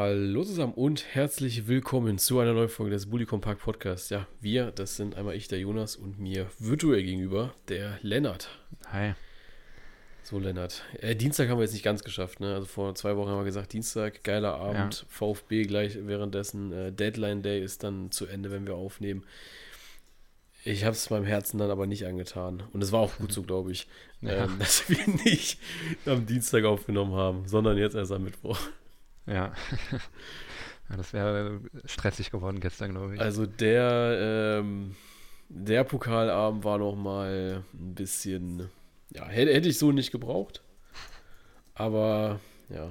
Hallo zusammen und herzlich willkommen zu einer neuen Folge des Bully Compact Podcasts. Ja, wir, das sind einmal ich, der Jonas, und mir virtuell gegenüber der Lennart. Hi. So, Lennart. Äh, Dienstag haben wir jetzt nicht ganz geschafft, ne? Also vor zwei Wochen haben wir gesagt, Dienstag, geiler Abend, ja. VfB gleich währenddessen. Äh, Deadline Day ist dann zu Ende, wenn wir aufnehmen. Ich habe es meinem Herzen dann aber nicht angetan. Und es war auch gut so, glaube ich, ja. ähm, dass wir nicht am Dienstag aufgenommen haben, sondern jetzt erst am Mittwoch. Ja. ja das wäre stressig geworden gestern, glaube ich. Also der, ähm, der Pokalabend war noch mal ein bisschen, ja, hätte, hätte ich so nicht gebraucht. Aber ja,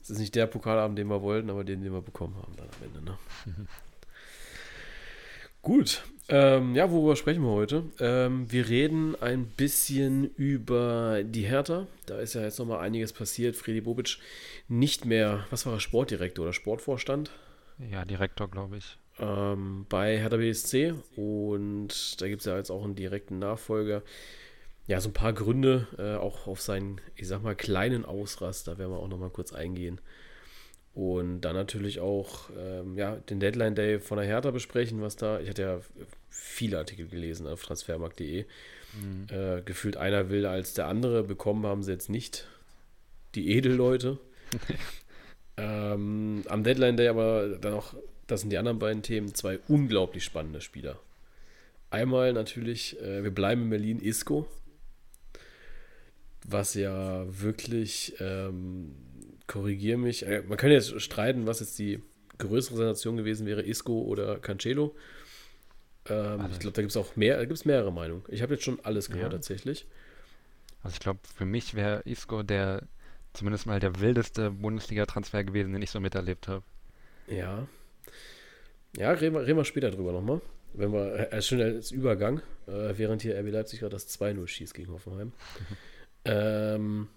es ist nicht der Pokalabend, den wir wollten, aber den, den wir bekommen haben dann am Ende. Ne? Gut, ähm, ja, worüber sprechen wir heute? Ähm, wir reden ein bisschen über die Hertha. Da ist ja jetzt nochmal einiges passiert. Fredi Bobic nicht mehr, was war er, Sportdirektor oder Sportvorstand? Ja, Direktor, glaube ich. Ähm, bei Hertha BSC. Und da gibt es ja jetzt auch einen direkten Nachfolger. Ja, so ein paar Gründe, äh, auch auf seinen, ich sag mal, kleinen Ausrast. Da werden wir auch nochmal kurz eingehen. Und dann natürlich auch ähm, ja, den Deadline Day von der Hertha besprechen, was da, ich hatte ja viele Artikel gelesen auf transfermarkt.de. Mhm. Äh, gefühlt einer wilder als der andere. Bekommen haben sie jetzt nicht die Edelleute. ähm, am Deadline Day aber dann auch, das sind die anderen beiden Themen, zwei unglaublich spannende Spieler. Einmal natürlich, äh, wir bleiben in Berlin, Isco, was ja wirklich ähm, korrigiere mich. Äh, man kann jetzt streiten, was jetzt die größere Sensation gewesen wäre, Isco oder Cancelo. Ähm, also ich glaube, da gibt es auch mehr, da gibt mehrere Meinungen. Ich habe jetzt schon alles gehört ja. tatsächlich. Also ich glaube, für mich wäre Isco der zumindest mal der wildeste Bundesliga-Transfer gewesen, den ich so miterlebt habe. Ja. Ja, reden wir, reden wir später drüber nochmal. Wenn wir, äh, schon als Übergang, äh, während hier RB Leipzig gerade das 2-0 schießt gegen Hoffenheim. Ähm,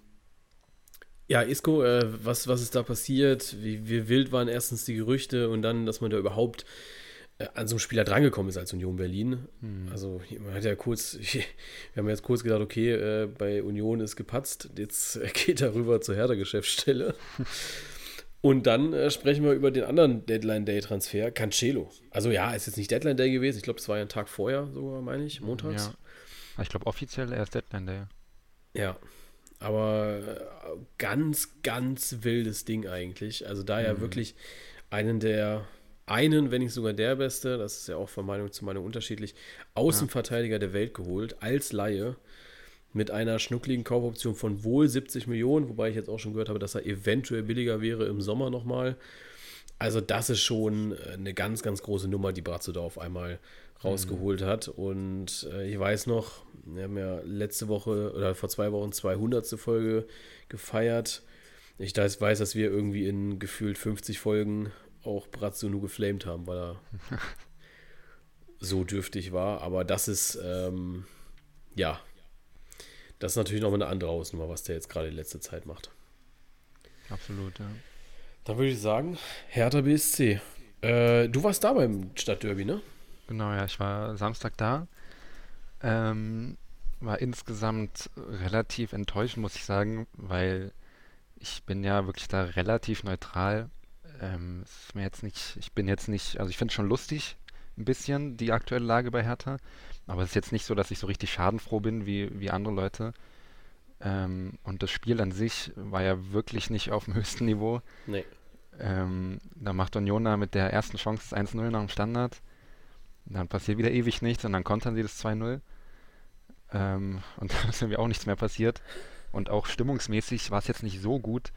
ja, Isco, äh, was, was ist da passiert? Wie, wie wild waren erstens die Gerüchte und dann, dass man da überhaupt äh, an so einen Spieler drangekommen ist als Union Berlin. Hm. Also man hat ja kurz, wir haben jetzt kurz gedacht, okay, äh, bei Union ist gepatzt, jetzt geht er rüber zur Hertha-Geschäftsstelle. Und dann äh, sprechen wir über den anderen Deadline-Day-Transfer, Cancelo. Also ja, ist jetzt nicht Deadline-Day gewesen, ich glaube, es war ja ein Tag vorher sogar, meine ich, montags. Ja. Ich glaube, offiziell erst Deadline-Day. Ja, aber äh, ganz, ganz wildes Ding eigentlich. Also da ja mhm. wirklich einen der, einen, wenn nicht sogar der Beste, das ist ja auch von Meinung zu Meinung unterschiedlich, Außenverteidiger der Welt geholt, als Laie, mit einer schnuckligen Kaufoption von wohl 70 Millionen, wobei ich jetzt auch schon gehört habe, dass er eventuell billiger wäre im Sommer nochmal. Also das ist schon äh, eine ganz, ganz große Nummer, die Brazzo da auf einmal rausgeholt hat. Und äh, ich weiß noch, wir haben ja letzte Woche oder vor zwei Wochen 200. Folge gefeiert. Ich weiß, dass wir irgendwie in gefühlt 50 Folgen auch Brazzo nur geflamed haben, weil er so dürftig war. Aber das ist, ähm, ja, das ist natürlich noch mal eine andere Hausnummer, was der jetzt gerade in letzter Zeit macht. Absolut, ja. Dann würde ich sagen, Hertha BSC. Äh, du warst da beim Stadtderby, ne? Genau, ja, ich war Samstag da. Ähm, war insgesamt relativ enttäuschend, muss ich sagen, weil ich bin ja wirklich da relativ neutral. Ähm, ist mir jetzt nicht, ich bin jetzt nicht, also ich finde es schon lustig, ein bisschen, die aktuelle Lage bei Hertha. Aber es ist jetzt nicht so, dass ich so richtig schadenfroh bin wie, wie andere Leute. Ähm, und das Spiel an sich war ja wirklich nicht auf dem höchsten Niveau. Nee. Ähm, da macht Union da mit der ersten Chance das 1-0 nach dem Standard. Dann passiert wieder ewig nichts und dann kontern sie das 2-0. Ähm, und dann ist irgendwie auch nichts mehr passiert. Und auch stimmungsmäßig war es jetzt nicht so gut,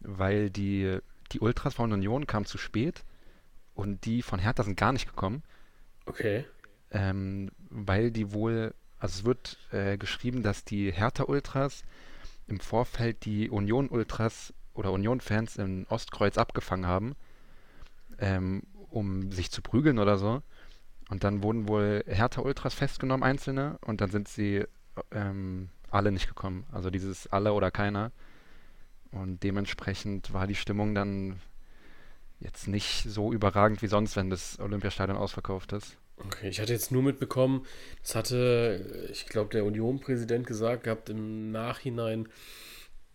weil die, die Ultras von Union kamen zu spät und die von Hertha sind gar nicht gekommen. Okay. Ähm, weil die wohl, also es wird äh, geschrieben, dass die Hertha-Ultras im Vorfeld die Union-Ultras oder Union-Fans in Ostkreuz abgefangen haben, ähm, um sich zu prügeln oder so. Und dann wurden wohl Hertha-Ultras festgenommen, einzelne, und dann sind sie ähm, alle nicht gekommen. Also dieses alle oder keiner. Und dementsprechend war die Stimmung dann jetzt nicht so überragend wie sonst, wenn das Olympiastadion ausverkauft ist. Okay, ich hatte jetzt nur mitbekommen, das hatte, ich glaube, der Union-Präsident gesagt gehabt im Nachhinein,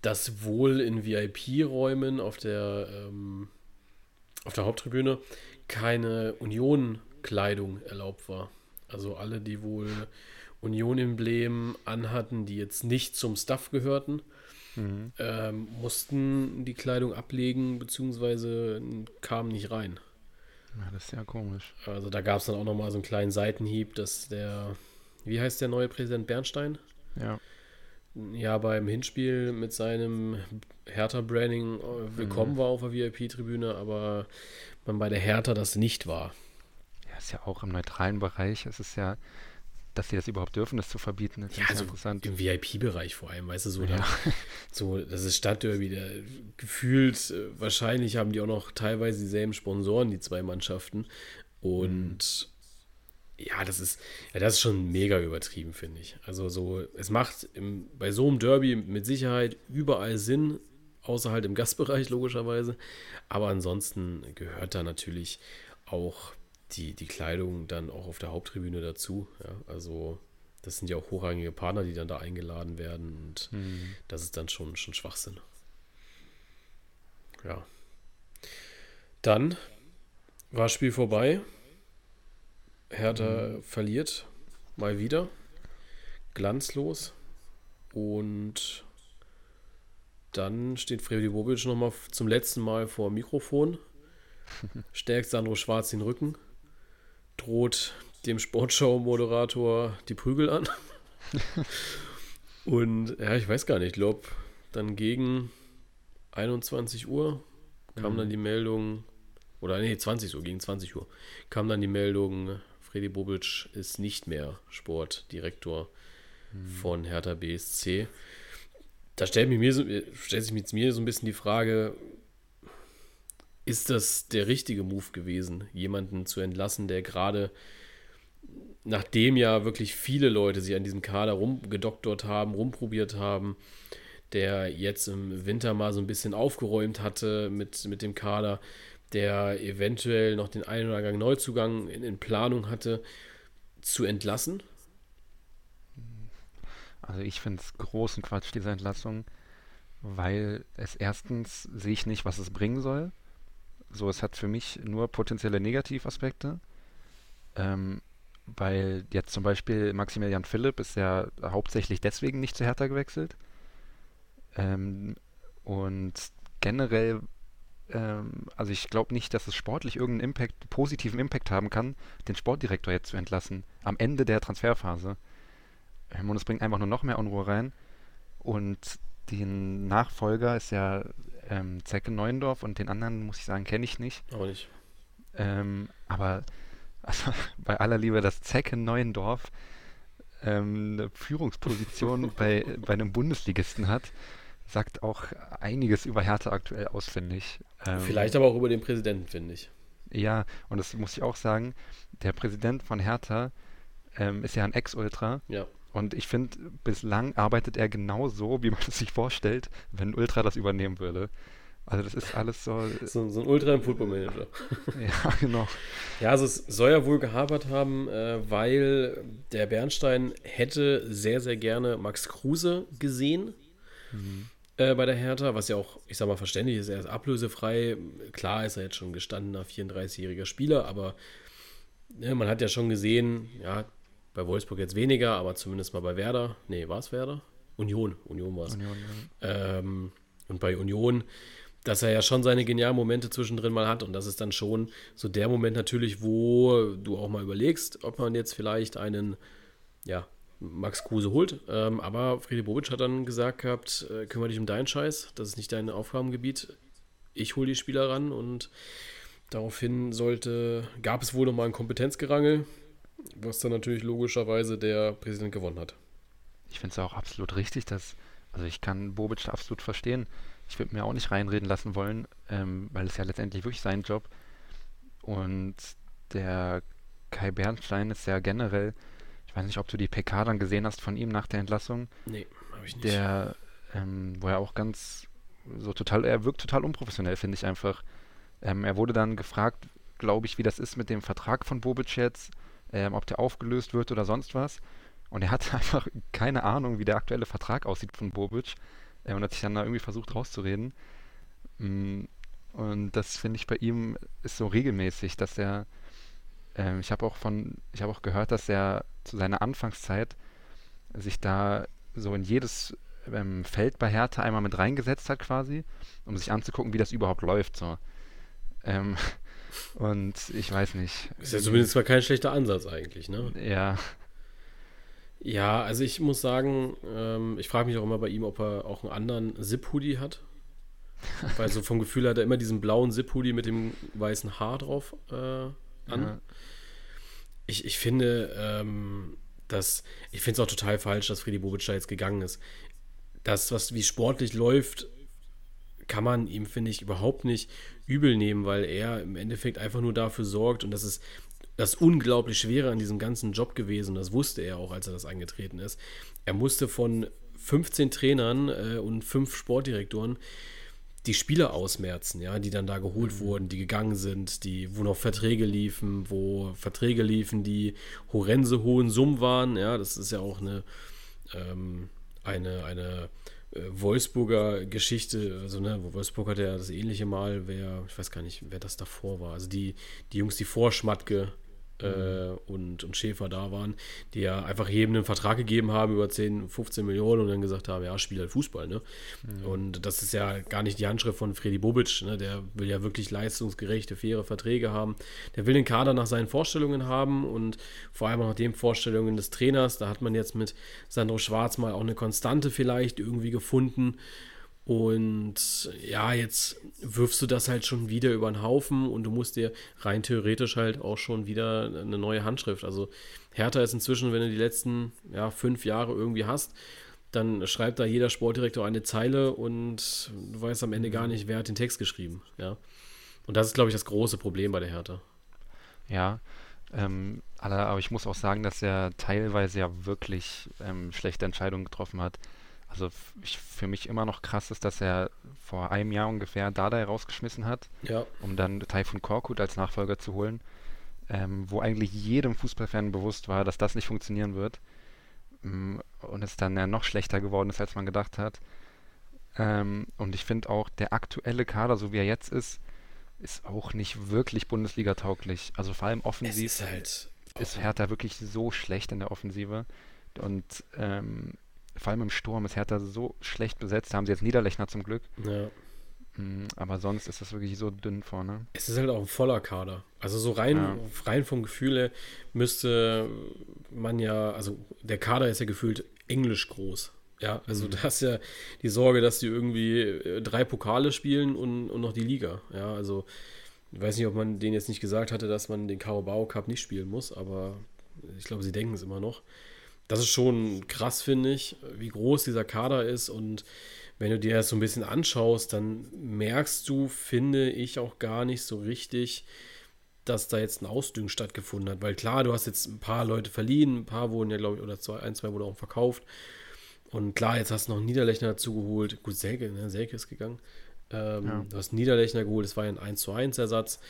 dass wohl in VIP-Räumen auf der ähm, auf der Haupttribüne keine Union-Kleidung erlaubt war. Also alle, die wohl Union-Emblem anhatten, die jetzt nicht zum Staff gehörten, mhm. ähm, mussten die Kleidung ablegen, beziehungsweise kamen nicht rein. Ja, das ist ja komisch. Also da gab es dann auch nochmal so einen kleinen Seitenhieb, dass der, wie heißt der neue Präsident Bernstein? Ja. Ja, beim Hinspiel mit seinem Hertha-Branding äh, willkommen mhm. war auf der VIP-Tribüne, aber man bei der Hertha das nicht war. Ja, ist ja auch im neutralen Bereich. Es ist ja, dass sie das überhaupt dürfen, das zu verbieten, ist ja, also interessant. Im VIP-Bereich vor allem, weißt du, so, ja. da, so das ist Stadtderby, der gefühlt, äh, wahrscheinlich haben die auch noch teilweise dieselben Sponsoren, die zwei Mannschaften. Und mhm. Ja, das ist, ja, das ist schon mega übertrieben, finde ich. Also so, es macht im, bei so einem Derby mit Sicherheit überall Sinn, außer halt im Gastbereich logischerweise. Aber ansonsten gehört da natürlich auch die, die Kleidung dann auch auf der Haupttribüne dazu. Ja? Also das sind ja auch hochrangige Partner, die dann da eingeladen werden und mhm. das ist dann schon, schon Schwachsinn. Ja. Dann war das Spiel vorbei. Hertha mhm. verliert mal wieder. Glanzlos. Und dann steht Freddy Bobic nochmal zum letzten Mal vor dem Mikrofon, stärkt Sandro Schwarz den Rücken droht dem Sportshow-Moderator die Prügel an. Und ja, ich weiß gar nicht, ich glaube, dann gegen 21 Uhr kam mhm. dann die Meldung, oder nee, 20 Uhr, gegen 20 Uhr, kam dann die Meldung, Freddy Bobic ist nicht mehr Sportdirektor mhm. von Hertha BSC. Da stellt, mir stellt sich mit mir so ein bisschen die Frage, ist das der richtige Move gewesen, jemanden zu entlassen, der gerade, nachdem ja wirklich viele Leute sich an diesem Kader rumgedoktort haben, rumprobiert haben, der jetzt im Winter mal so ein bisschen aufgeräumt hatte mit, mit dem Kader, der eventuell noch den einen oder anderen Neuzugang in, in Planung hatte, zu entlassen? Also ich finde es großen Quatsch, diese Entlassung, weil es erstens sehe ich nicht, was es bringen soll. So, es hat für mich nur potenzielle Negativaspekte. Ähm, weil jetzt zum Beispiel Maximilian Philipp ist ja hauptsächlich deswegen nicht zu Hertha gewechselt. Ähm, und generell, ähm, also ich glaube nicht, dass es sportlich irgendeinen Impact, positiven Impact haben kann, den Sportdirektor jetzt zu entlassen, am Ende der Transferphase. Und es bringt einfach nur noch mehr Unruhe rein. Und den Nachfolger ist ja ähm, Zecke Neuendorf und den anderen, muss ich sagen, kenne ich nicht. Auch nicht. Ähm, aber also, bei aller Liebe, dass Zecke Neuendorf ähm, eine Führungsposition bei, bei einem Bundesligisten hat, sagt auch einiges über Hertha aktuell aus, finde ich. Ähm, Vielleicht aber auch über den Präsidenten, finde ich. Ja, und das muss ich auch sagen, der Präsident von Hertha ähm, ist ja ein Ex-Ultra. Ja. Und ich finde, bislang arbeitet er genau so, wie man es sich vorstellt, wenn ein Ultra das übernehmen würde. Also das ist alles so. So, so ein Ultra im Football Manager. ja, genau. Ja, also es soll ja wohl gehabert haben, äh, weil der Bernstein hätte sehr, sehr gerne Max Kruse gesehen mhm. Äh, bei der Hertha, was ja auch, ich sag mal, verständlich ist. Er ist ablösefrei. Klar ist er jetzt schon gestandener 34-jähriger Spieler, aber ne, man hat ja schon gesehen, ja, bei Wolfsburg jetzt weniger, aber zumindest mal bei Werder. Nee, war es Werder? Union. Union war es. Ja. Ähm, und bei Union, dass er ja schon seine genialen Momente zwischendrin mal hat. Und das ist dann schon so der Moment natürlich, wo du auch mal überlegst, ob man jetzt vielleicht einen, ja, Max Kruse holt. Ähm, aber Friede Bobic hat dann gesagt gehabt, äh, kümmere dich um deinen Scheiß, das ist nicht dein Aufgabengebiet. Ich hole die Spieler ran und daraufhin sollte, gab es wohl nochmal ein Kompetenzgerangel was dann natürlich logischerweise der Präsident gewonnen hat. Ich finde es auch absolut richtig, dass, also ich kann Bobic absolut verstehen. Ich würde mir auch nicht reinreden lassen wollen, ähm, weil es ja letztendlich wirklich sein Job. Und der Kai Bernstein ist ja generell, ich weiß nicht, ob du die PK dann gesehen hast von ihm nach der Entlassung. Nee, habe ich nicht. Der, ähm, wo er auch ganz so total, er wirkt total unprofessionell, finde ich einfach. Ähm, er wurde dann gefragt, glaube ich, wie das ist mit dem Vertrag von Bobic jetzt ähm, ob der aufgelöst wird oder sonst was. Und er hat einfach keine Ahnung, wie der aktuelle Vertrag aussieht von Bobic. Äh, und hat sich dann da irgendwie versucht rauszureden. Mm, Und das finde ich bei ihm ist so regelmäßig, dass er, ähm, ich habe auch von, ich habe auch gehört, dass er zu seiner Anfangszeit sich da so in jedes ähm, Feld bei Hertha einmal mit reingesetzt hat quasi, um sich anzugucken, wie das überhaupt läuft. So. Ähm, und ich weiß nicht. Ist ja zumindest mal kein schlechter Ansatz eigentlich, ne? Ja. Ja, also ich muss sagen, ähm, ich frage mich auch immer bei ihm, ob er auch einen anderen Zip-Hoodie hat. Weil so vom Gefühl hat er immer diesen blauen Zip-Hoodie mit dem weißen Haar drauf äh, an. Ja. Ich, ich finde, ähm, dass, ich finde es auch total falsch, dass Freddy Bobic da jetzt gegangen ist. Das, was wie sportlich läuft, kann man ihm, finde ich, überhaupt nicht übel nehmen, weil er im Endeffekt einfach nur dafür sorgt und das ist das unglaublich Schwere an diesem ganzen Job gewesen. Das wusste er auch, als er das angetreten ist. Er musste von 15 Trainern äh, und fünf Sportdirektoren die Spieler ausmerzen, ja, die dann da geholt mhm. wurden, die gegangen sind, die, wo noch Verträge liefen, wo Verträge liefen, die horrende hohen Summen waren, ja, das ist ja auch eine, ähm, eine, eine äh, Wolfsburger Geschichte, also ne, wo Wolfsburg hat ja das ähnliche Mal, wer, ich weiß gar nicht, wer das davor war, also die, die Jungs, die vor Schmatke äh, und, und Schäfer da waren, die ja einfach jedem einen Vertrag gegeben haben über 10, 15 Millionen und dann gesagt haben, ja, spiel halt Fußball, ne? Mhm. Und das ist ja gar nicht die Handschrift von Freddy Bobic, ne? Der will ja wirklich leistungsgerechte, faire Verträge haben. Der will den Kader nach seinen Vorstellungen haben und vor allem auch nach den Vorstellungen des Trainers. Da hat man jetzt mit Sandro Schwarz mal auch eine Konstante vielleicht irgendwie gefunden. Und ja, jetzt wirfst du das halt schon wieder über den Haufen und du musst dir rein theoretisch halt auch schon wieder eine neue Handschrift. Also Hertha ist inzwischen, wenn du die letzten ja, fünf Jahre irgendwie hast, dann schreibt da jeder Sportdirektor eine Zeile und du weißt am Ende gar nicht, wer hat den Text geschrieben. Ja. Und das ist, glaube ich, das große Problem bei der Hertha. Ja, ähm, aber ich muss auch sagen, dass er teilweise ja wirklich ähm, schlechte Entscheidungen getroffen hat also ich, für mich immer noch krass ist, dass er vor einem Jahr ungefähr Dada rausgeschmissen hat, ja. um dann Taifun Korkut als Nachfolger zu holen, ähm, wo eigentlich jedem Fußballfan bewusst war, dass das nicht funktionieren wird ähm, und es dann ja noch schlechter geworden ist, als man gedacht hat. Ähm, und ich finde auch, der aktuelle Kader, so wie er jetzt ist, ist auch nicht wirklich Bundesliga-tauglich. Also vor allem offensiv ist, halt ist Hertha wirklich so schlecht in der Offensive. Und ähm, vor allem im Sturm ist Hertha so schlecht besetzt. Da haben sie jetzt Niederlechner zum Glück. Ja. Mm, aber sonst ist das wirklich so dünn vorne. Es ist halt auch ein voller Kader. Also so rein, ja. rein vom Gefühle müsste man ja, also der Kader ist ja gefühlt englisch groß. Ja, also mhm. da hast ja die Sorge, dass die irgendwie äh, drei Pokale spielen und, und noch die Liga. Ja, also ich weiß nicht, ob man denen jetzt nicht gesagt hatte, dass man den Carabao Cup nicht spielen muss, aber ich glaube, sie denken es immer noch das ist schon krass, finde ich, wie groß dieser Kader ist. Und wenn du dir das so ein bisschen anschaust, dann merkst du, finde ich, auch gar nicht so richtig, dass da jetzt ein Ausdüngen stattgefunden hat. Weil klar, du hast jetzt ein paar Leute verliehen, ein paar wurden ja, glaube ich, oder zwei, ein, zwei wurden auch verkauft. Und klar, jetzt hast du noch einen Niederlechner dazu geholt. Gut, Selke, ne? Selke ist gegangen. Ähm, ja. Du hast einen Niederlechner geholt, das war ja ein 1 zu 1 Ersatz.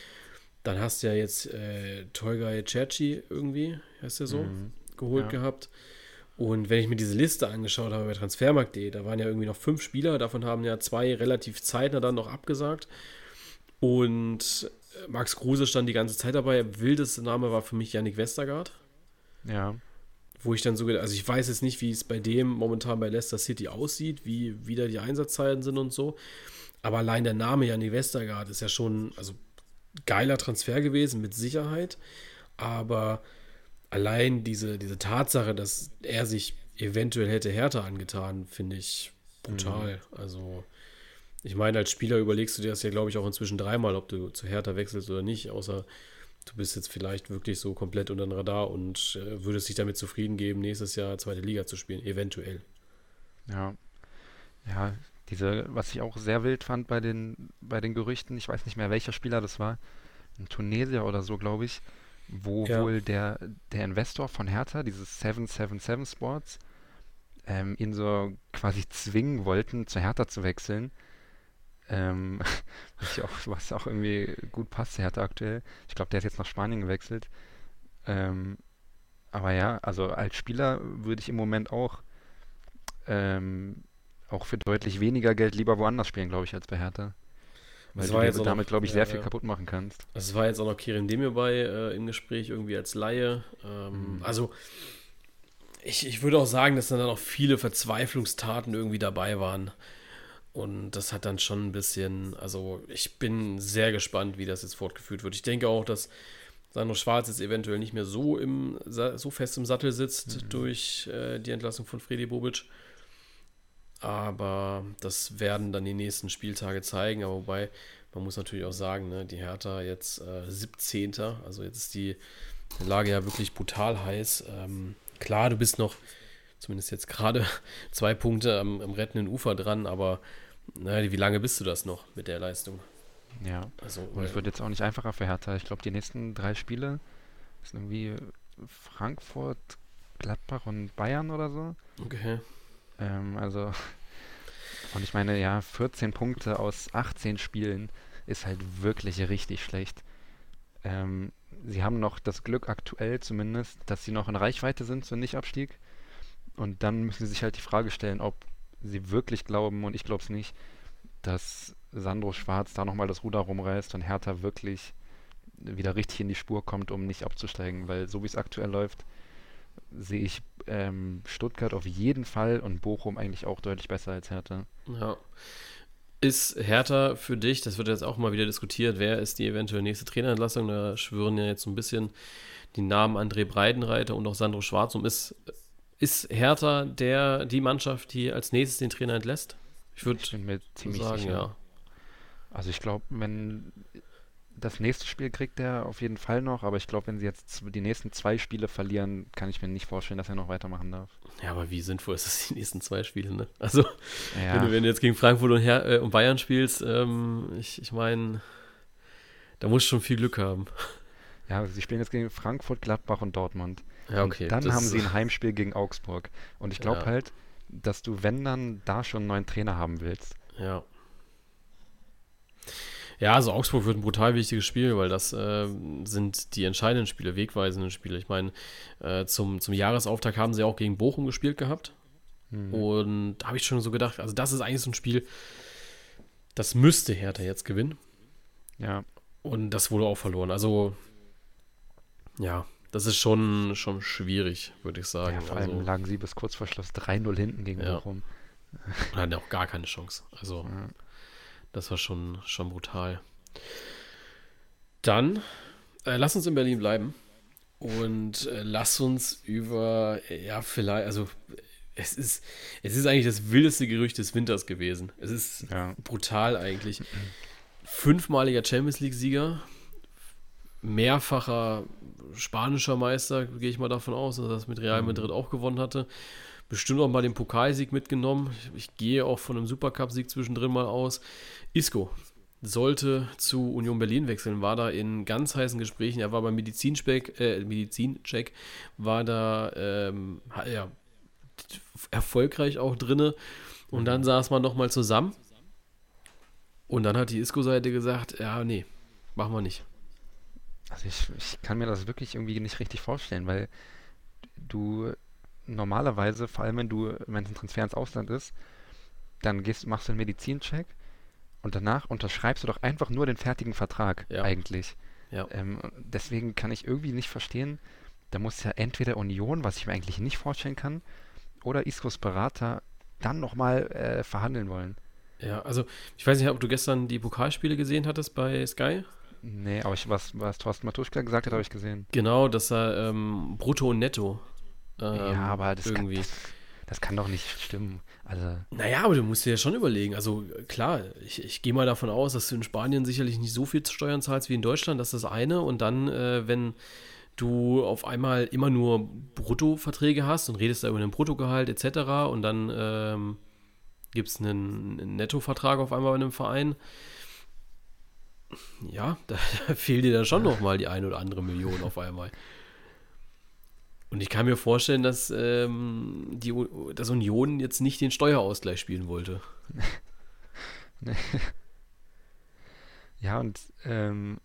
Dann hast du ja jetzt äh, Tolgay Cerci irgendwie, heißt der so, mhm. Geholt ja. gehabt. Und wenn ich mir diese Liste angeschaut habe bei Transfermarkt.de, da waren ja irgendwie noch fünf Spieler, davon haben ja zwei relativ zeitnah dann noch abgesagt. Und äh, Max Kruse stand die ganze Zeit dabei. Wildeste Name war für mich Yannick Westergaard. Ja. Wo ich dann so, also ich weiß jetzt nicht, wie es bei dem momentan bei Leicester City aussieht, wie wieder die Einsatzzeiten sind und so. Aber allein der Name Yannick Westergaard ist ja schon, also geiler Transfer gewesen, mit Sicherheit. Aber allein diese, diese Tatsache, dass er sich eventuell hätte härter angetan, finde ich brutal. Mhm. Also, ich meine, als Spieler überlegst du dir das ja, glaube ich, auch inzwischen dreimal, ob du zu härter wechselst oder nicht, außer du bist jetzt vielleicht wirklich so komplett unter den Radar und äh, würdest dich damit zufrieden geben, nächstes Jahr zweite Liga zu spielen, eventuell. Ja. Ja, diese, was ich auch sehr wild fand bei den, bei den Gerüchten, ich weiß nicht mehr, welcher Spieler das war, ein Tunesier oder so, glaube ich, wo ja. wohl der, der Investor von Hertha, dieses 777 Sports, ähm, ihn so quasi zwingen wollten, zu Hertha zu wechseln. Ähm, was, auch, was auch irgendwie gut passt, Hertha aktuell. Ich glaube, der ist jetzt nach Spanien gewechselt. Ähm, aber ja, also als Spieler würde ich im Moment auch ähm, auch für deutlich weniger Geld lieber woanders spielen, glaube ich, als bei Hertha. Weil Das du war dir damit, glaube ich, ja, sehr viel ja. kaputt machen kannst. Es war jetzt auch noch Kerem Demir bei äh, im Gespräch, irgendwie als Laie. Ähm, Mhm. Also, ich, ich würde auch sagen, dass dann auch viele Verzweiflungstaten irgendwie dabei waren. Und das hat dann schon ein bisschen, also ich bin sehr gespannt, wie das jetzt fortgeführt wird. Ich denke auch, dass Sandro Schwarz jetzt eventuell nicht mehr so, im, so fest im Sattel sitzt durch äh, die Entlassung von Fredi Bobic. Aber das werden dann die nächsten Spieltage zeigen. Aber wobei, man muss natürlich auch sagen, ne, die Hertha jetzt äh, 17. Also jetzt ist die Lage ja wirklich brutal heiß. Ähm, klar, du bist noch, zumindest jetzt gerade, zwei Punkte am, am rettenden Ufer dran, aber naja, wie lange bist du das noch mit der Leistung? Ja. Also, Und es wird jetzt auch nicht einfacher für Hertha. Ich glaube, die nächsten drei Spiele sind irgendwie Frankfurt, Gladbach und Bayern oder so. okay. Ähm, also, und ich meine, ja, 14 Punkte aus 18 Spielen ist halt wirklich richtig schlecht. Ähm, sie haben noch das Glück aktuell zumindest, dass sie noch in Reichweite sind zum Nichtabstieg. Und dann müssen sie sich halt die Frage stellen, ob sie wirklich glauben, und ich glaube es nicht, dass Sandro Schwarz da nochmal das Ruder rumreißt und Hertha wirklich wieder richtig in die Spur kommt, um nicht abzusteigen. Weil so wie es aktuell läuft, sehe ich ähm, Stuttgart auf jeden Fall und Bochum eigentlich auch deutlich besser als Hertha. Ja. Ist Hertha für dich, das wird jetzt auch mal wieder diskutiert, wer ist die eventuell nächste Trainerentlassung? Da schwören ja jetzt so ein bisschen die Namen André Breidenreiter und auch Sandro Schwarz um. Ist, ist Hertha der, die Mannschaft, die als nächstes den Trainer entlässt? Ich würde sagen, sicher. ja. Also ich glaube, wenn das nächste Spiel kriegt er auf jeden Fall noch, aber ich glaube, wenn sie jetzt die nächsten zwei Spiele verlieren, kann ich mir nicht vorstellen, dass er noch weitermachen darf. Ja, aber wie sinnvoll ist das die nächsten zwei Spiele, ne? Also, Ja, wenn, du, wenn du jetzt gegen Frankfurt und, Her äh, und Bayern spielst, ähm, ich, ich meine, da musst du schon viel Glück haben. ja, sie spielen jetzt gegen Frankfurt, Gladbach und Dortmund. Ja, Und dann haben sie ein Heimspiel gegen Augsburg. Und ich glaube Ja. halt, dass du, wenn dann, da schon einen neuen Trainer haben willst. Ja. Ja, also Augsburg wird ein brutal wichtiges Spiel, weil das äh, sind die entscheidenden Spiele, wegweisenden Spiele. Ich meine, äh, zum, zum Jahresauftakt haben sie auch gegen Bochum gespielt gehabt. Mhm. Und da habe ich schon so gedacht, also das ist eigentlich so ein Spiel, das müsste Hertha jetzt gewinnen. Ja, Und das wurde auch verloren. Also, ja, das ist schon, schon schwierig, würde ich sagen. ja vor also, allem lagen sie bis kurz vor Schluss 3-0 hinten gegen Ja. Bochum. und hatten auch gar keine Chance. Also, Ja. Das war schon, schon brutal. Dann äh, lass uns in Berlin bleiben und äh, lass uns über, äh, ja, vielleicht, also es ist, es ist eigentlich das wildeste Gerücht des Winters gewesen. Es ist Ja. brutal eigentlich. Fünfmaliger Champions League-Sieger, mehrfacher spanischer Meister, gehe ich mal davon aus, dass er das mit Real Madrid auch gewonnen hatte. Bestimmt auch mal den Pokalsieg mitgenommen. Ich, gehe auch von einem Supercup-Sieg zwischendrin mal aus. Isco sollte zu Union Berlin wechseln, war da in ganz heißen Gesprächen. Er war beim Medizincheck, äh, Medizincheck war da ähm, ja, erfolgreich auch drinne. Und dann saß man nochmal zusammen. Und dann hat die Isco-Seite gesagt, ja, nee, machen wir nicht. Also ich, ich kann mir das wirklich irgendwie nicht richtig vorstellen, weil du normalerweise, vor allem wenn du, wenn es ein Transfer ins Ausland ist, dann gehst, machst du einen Medizincheck und danach unterschreibst du doch einfach nur den fertigen Vertrag Ja. eigentlich. Ja. Ähm, deswegen kann ich irgendwie nicht verstehen, da muss ja entweder Union, was ich mir eigentlich nicht vorstellen kann, oder Iscos Berater dann nochmal äh, verhandeln wollen. Ja, also ich weiß nicht, ob du gestern die Pokalspiele gesehen hattest bei Sky. Nee, aber ich, was, was Thorsten Matuschka gesagt hat, habe ich gesehen. Genau, dass er ähm, brutto und netto ähm, ja, aber das kann, irgendwie. das, das kann doch nicht stimmen. Also, Naja, aber du musst dir ja schon überlegen. Also klar, ich, ich gehe mal davon aus, dass du in Spanien sicherlich nicht so viel Steuern zahlst wie in Deutschland. Das ist das eine. Und dann, äh, wenn du auf einmal immer nur Bruttoverträge hast und redest da über einen Bruttogehalt etc. und dann ähm, gibt es einen, einen Nettovertrag auf einmal bei einem Verein. Ja, da, da fehlt dir dann schon noch mal die eine oder andere Million auf einmal. Und ich kann mir vorstellen, dass ähm, die, dass Union jetzt nicht den Steuerausgleich spielen wollte. ja, und ähm,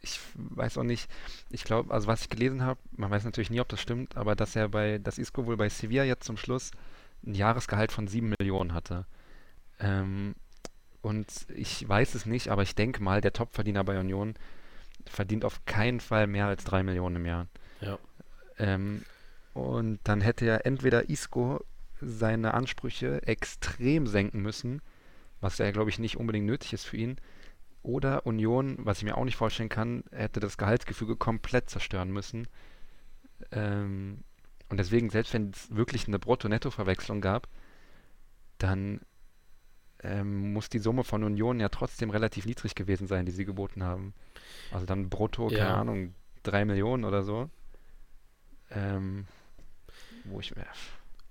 ich weiß auch nicht, ich glaube, also was ich gelesen habe, man weiß natürlich nie, ob das stimmt, aber dass er bei, dass Isco wohl bei Sevilla jetzt zum Schluss ein Jahresgehalt von 7 Millionen hatte. Ähm, Und ich weiß es nicht, aber ich denke mal, der Topverdiener bei Union verdient auf keinen Fall mehr als 3 Millionen im Jahr. Ja. Ähm, und dann hätte ja entweder Isco seine Ansprüche extrem senken müssen, was ja, glaube ich, nicht unbedingt nötig ist für ihn. Oder Union, was ich mir auch nicht vorstellen kann, hätte das Gehaltsgefüge komplett zerstören müssen. Ähm, und deswegen, selbst wenn es wirklich eine Brutto-Netto-Verwechslung gab, dann ähm, muss die Summe von Union ja trotzdem relativ niedrig gewesen sein, die sie geboten haben. Also dann brutto, Ja. keine Ahnung, drei Millionen oder so. Ähm, wo ich mir.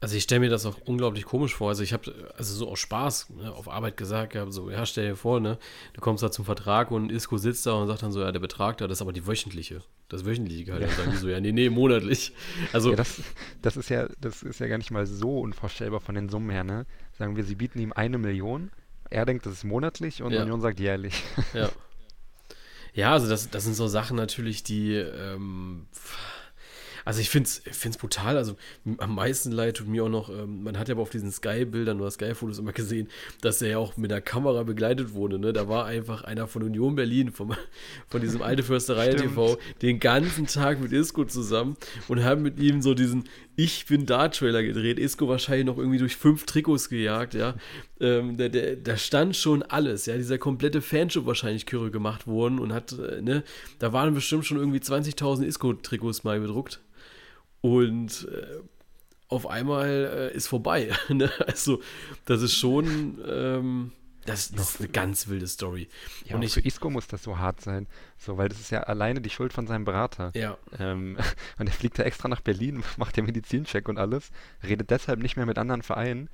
Also ich stelle mir das auch unglaublich komisch vor. Also ich habe also so aus Spaß ne, auf Arbeit gesagt gehabt, so, ja, stell dir vor, ne, du kommst da zum Vertrag und Isco sitzt da und sagt dann so, ja, der Betrag da, das ist aber die wöchentliche, das wöchentliche Gehalt. Ja. Dann sagen die so, ja, nee, nee, monatlich. Also, Ja, das, das ist ja, das ist ja gar nicht mal so unvorstellbar von den Summen her, ne? Sagen wir, sie bieten ihm eine Million, er denkt, das ist monatlich und Ja. Union sagt jährlich. ja. Ja, also das, das sind so Sachen natürlich, die, ähm, also ich finde es brutal. Also am meisten leid tut mir auch noch, ähm, man hat ja aber auf diesen Sky-Bildern oder Sky-Fotos immer gesehen, dass er ja auch mit der Kamera begleitet wurde. Ne? Da war einfach einer von Union Berlin, vom, von diesem alte Försterei TV, den ganzen Tag mit Isco zusammen und haben mit ihm so diesen Ich bin da-Trailer gedreht. Isco wahrscheinlich noch irgendwie durch fünf Trikots gejagt, ja. Ähm, da, da, da stand schon alles, ja. Dieser komplette Fanshop wahrscheinlich Kürre gemacht worden und hat, äh, ne, da waren bestimmt schon irgendwie 20.000 Isco-Trikots mal bedruckt. Und äh, auf einmal äh, ist vorbei. ne? Also, das ist schon, ähm, das, ist eine ganz wilde Story. Ja, und und ich, für Isco muss das so hart sein, so, weil das ist ja alleine die Schuld von seinem Berater. ja, Ähm, und er fliegt da extra nach Berlin, macht den Medizincheck und alles, redet deshalb nicht mehr mit anderen Vereinen.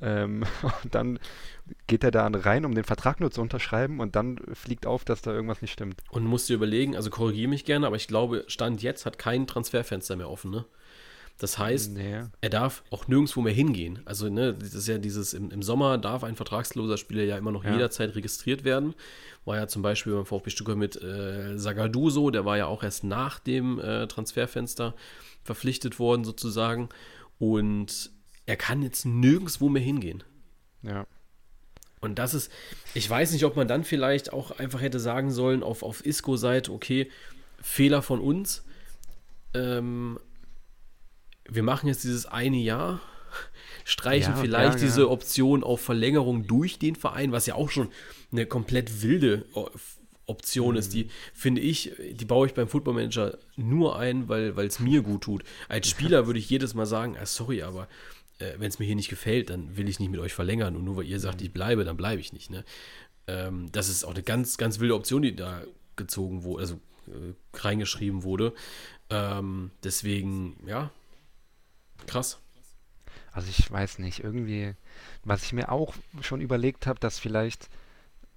Ähm, und dann geht er da rein, um den Vertrag nur zu unterschreiben und dann fliegt auf, dass da irgendwas nicht stimmt. und musst dir überlegen, also korrigiere mich gerne, aber ich glaube, Stand jetzt hat kein Transferfenster mehr offen, ne? Das heißt, Nee. er darf auch nirgendwo mehr hingehen. Also, ne, das ist ja dieses, im, im Sommer darf ein vertragsloser Spieler ja immer noch Ja. jederzeit registriert werden. War ja zum Beispiel beim VfB Stuttgart mit äh, Zagadou so, der war ja auch erst nach dem äh, Transferfenster verpflichtet worden, sozusagen. Und er kann jetzt nirgendwo mehr hingehen. Ja. Und das ist, ich weiß nicht, ob man dann vielleicht auch einfach hätte sagen sollen, auf, auf Isco-Seite, okay, Fehler von uns. Ähm, wir machen jetzt dieses eine Jahr, streichen Ja, vielleicht ja, diese ja. Option auf Verlängerung durch den Verein, was ja auch schon eine komplett wilde Option ist, Mhm. die finde ich, die baue ich beim Football Manager nur ein, weil es mir gut tut. Als Spieler würde ich jedes Mal sagen, ah, sorry, aber äh, wenn es mir hier nicht gefällt, dann will ich nicht mit euch verlängern und nur weil ihr sagt, ich bleibe, dann bleibe ich nicht. Ne? Ähm, das ist auch eine ganz, ganz wilde Option, die da gezogen wurde, also äh, reingeschrieben wurde. Ähm, deswegen, ja, krass. Also ich weiß nicht, irgendwie, was ich mir auch schon überlegt habe, dass vielleicht,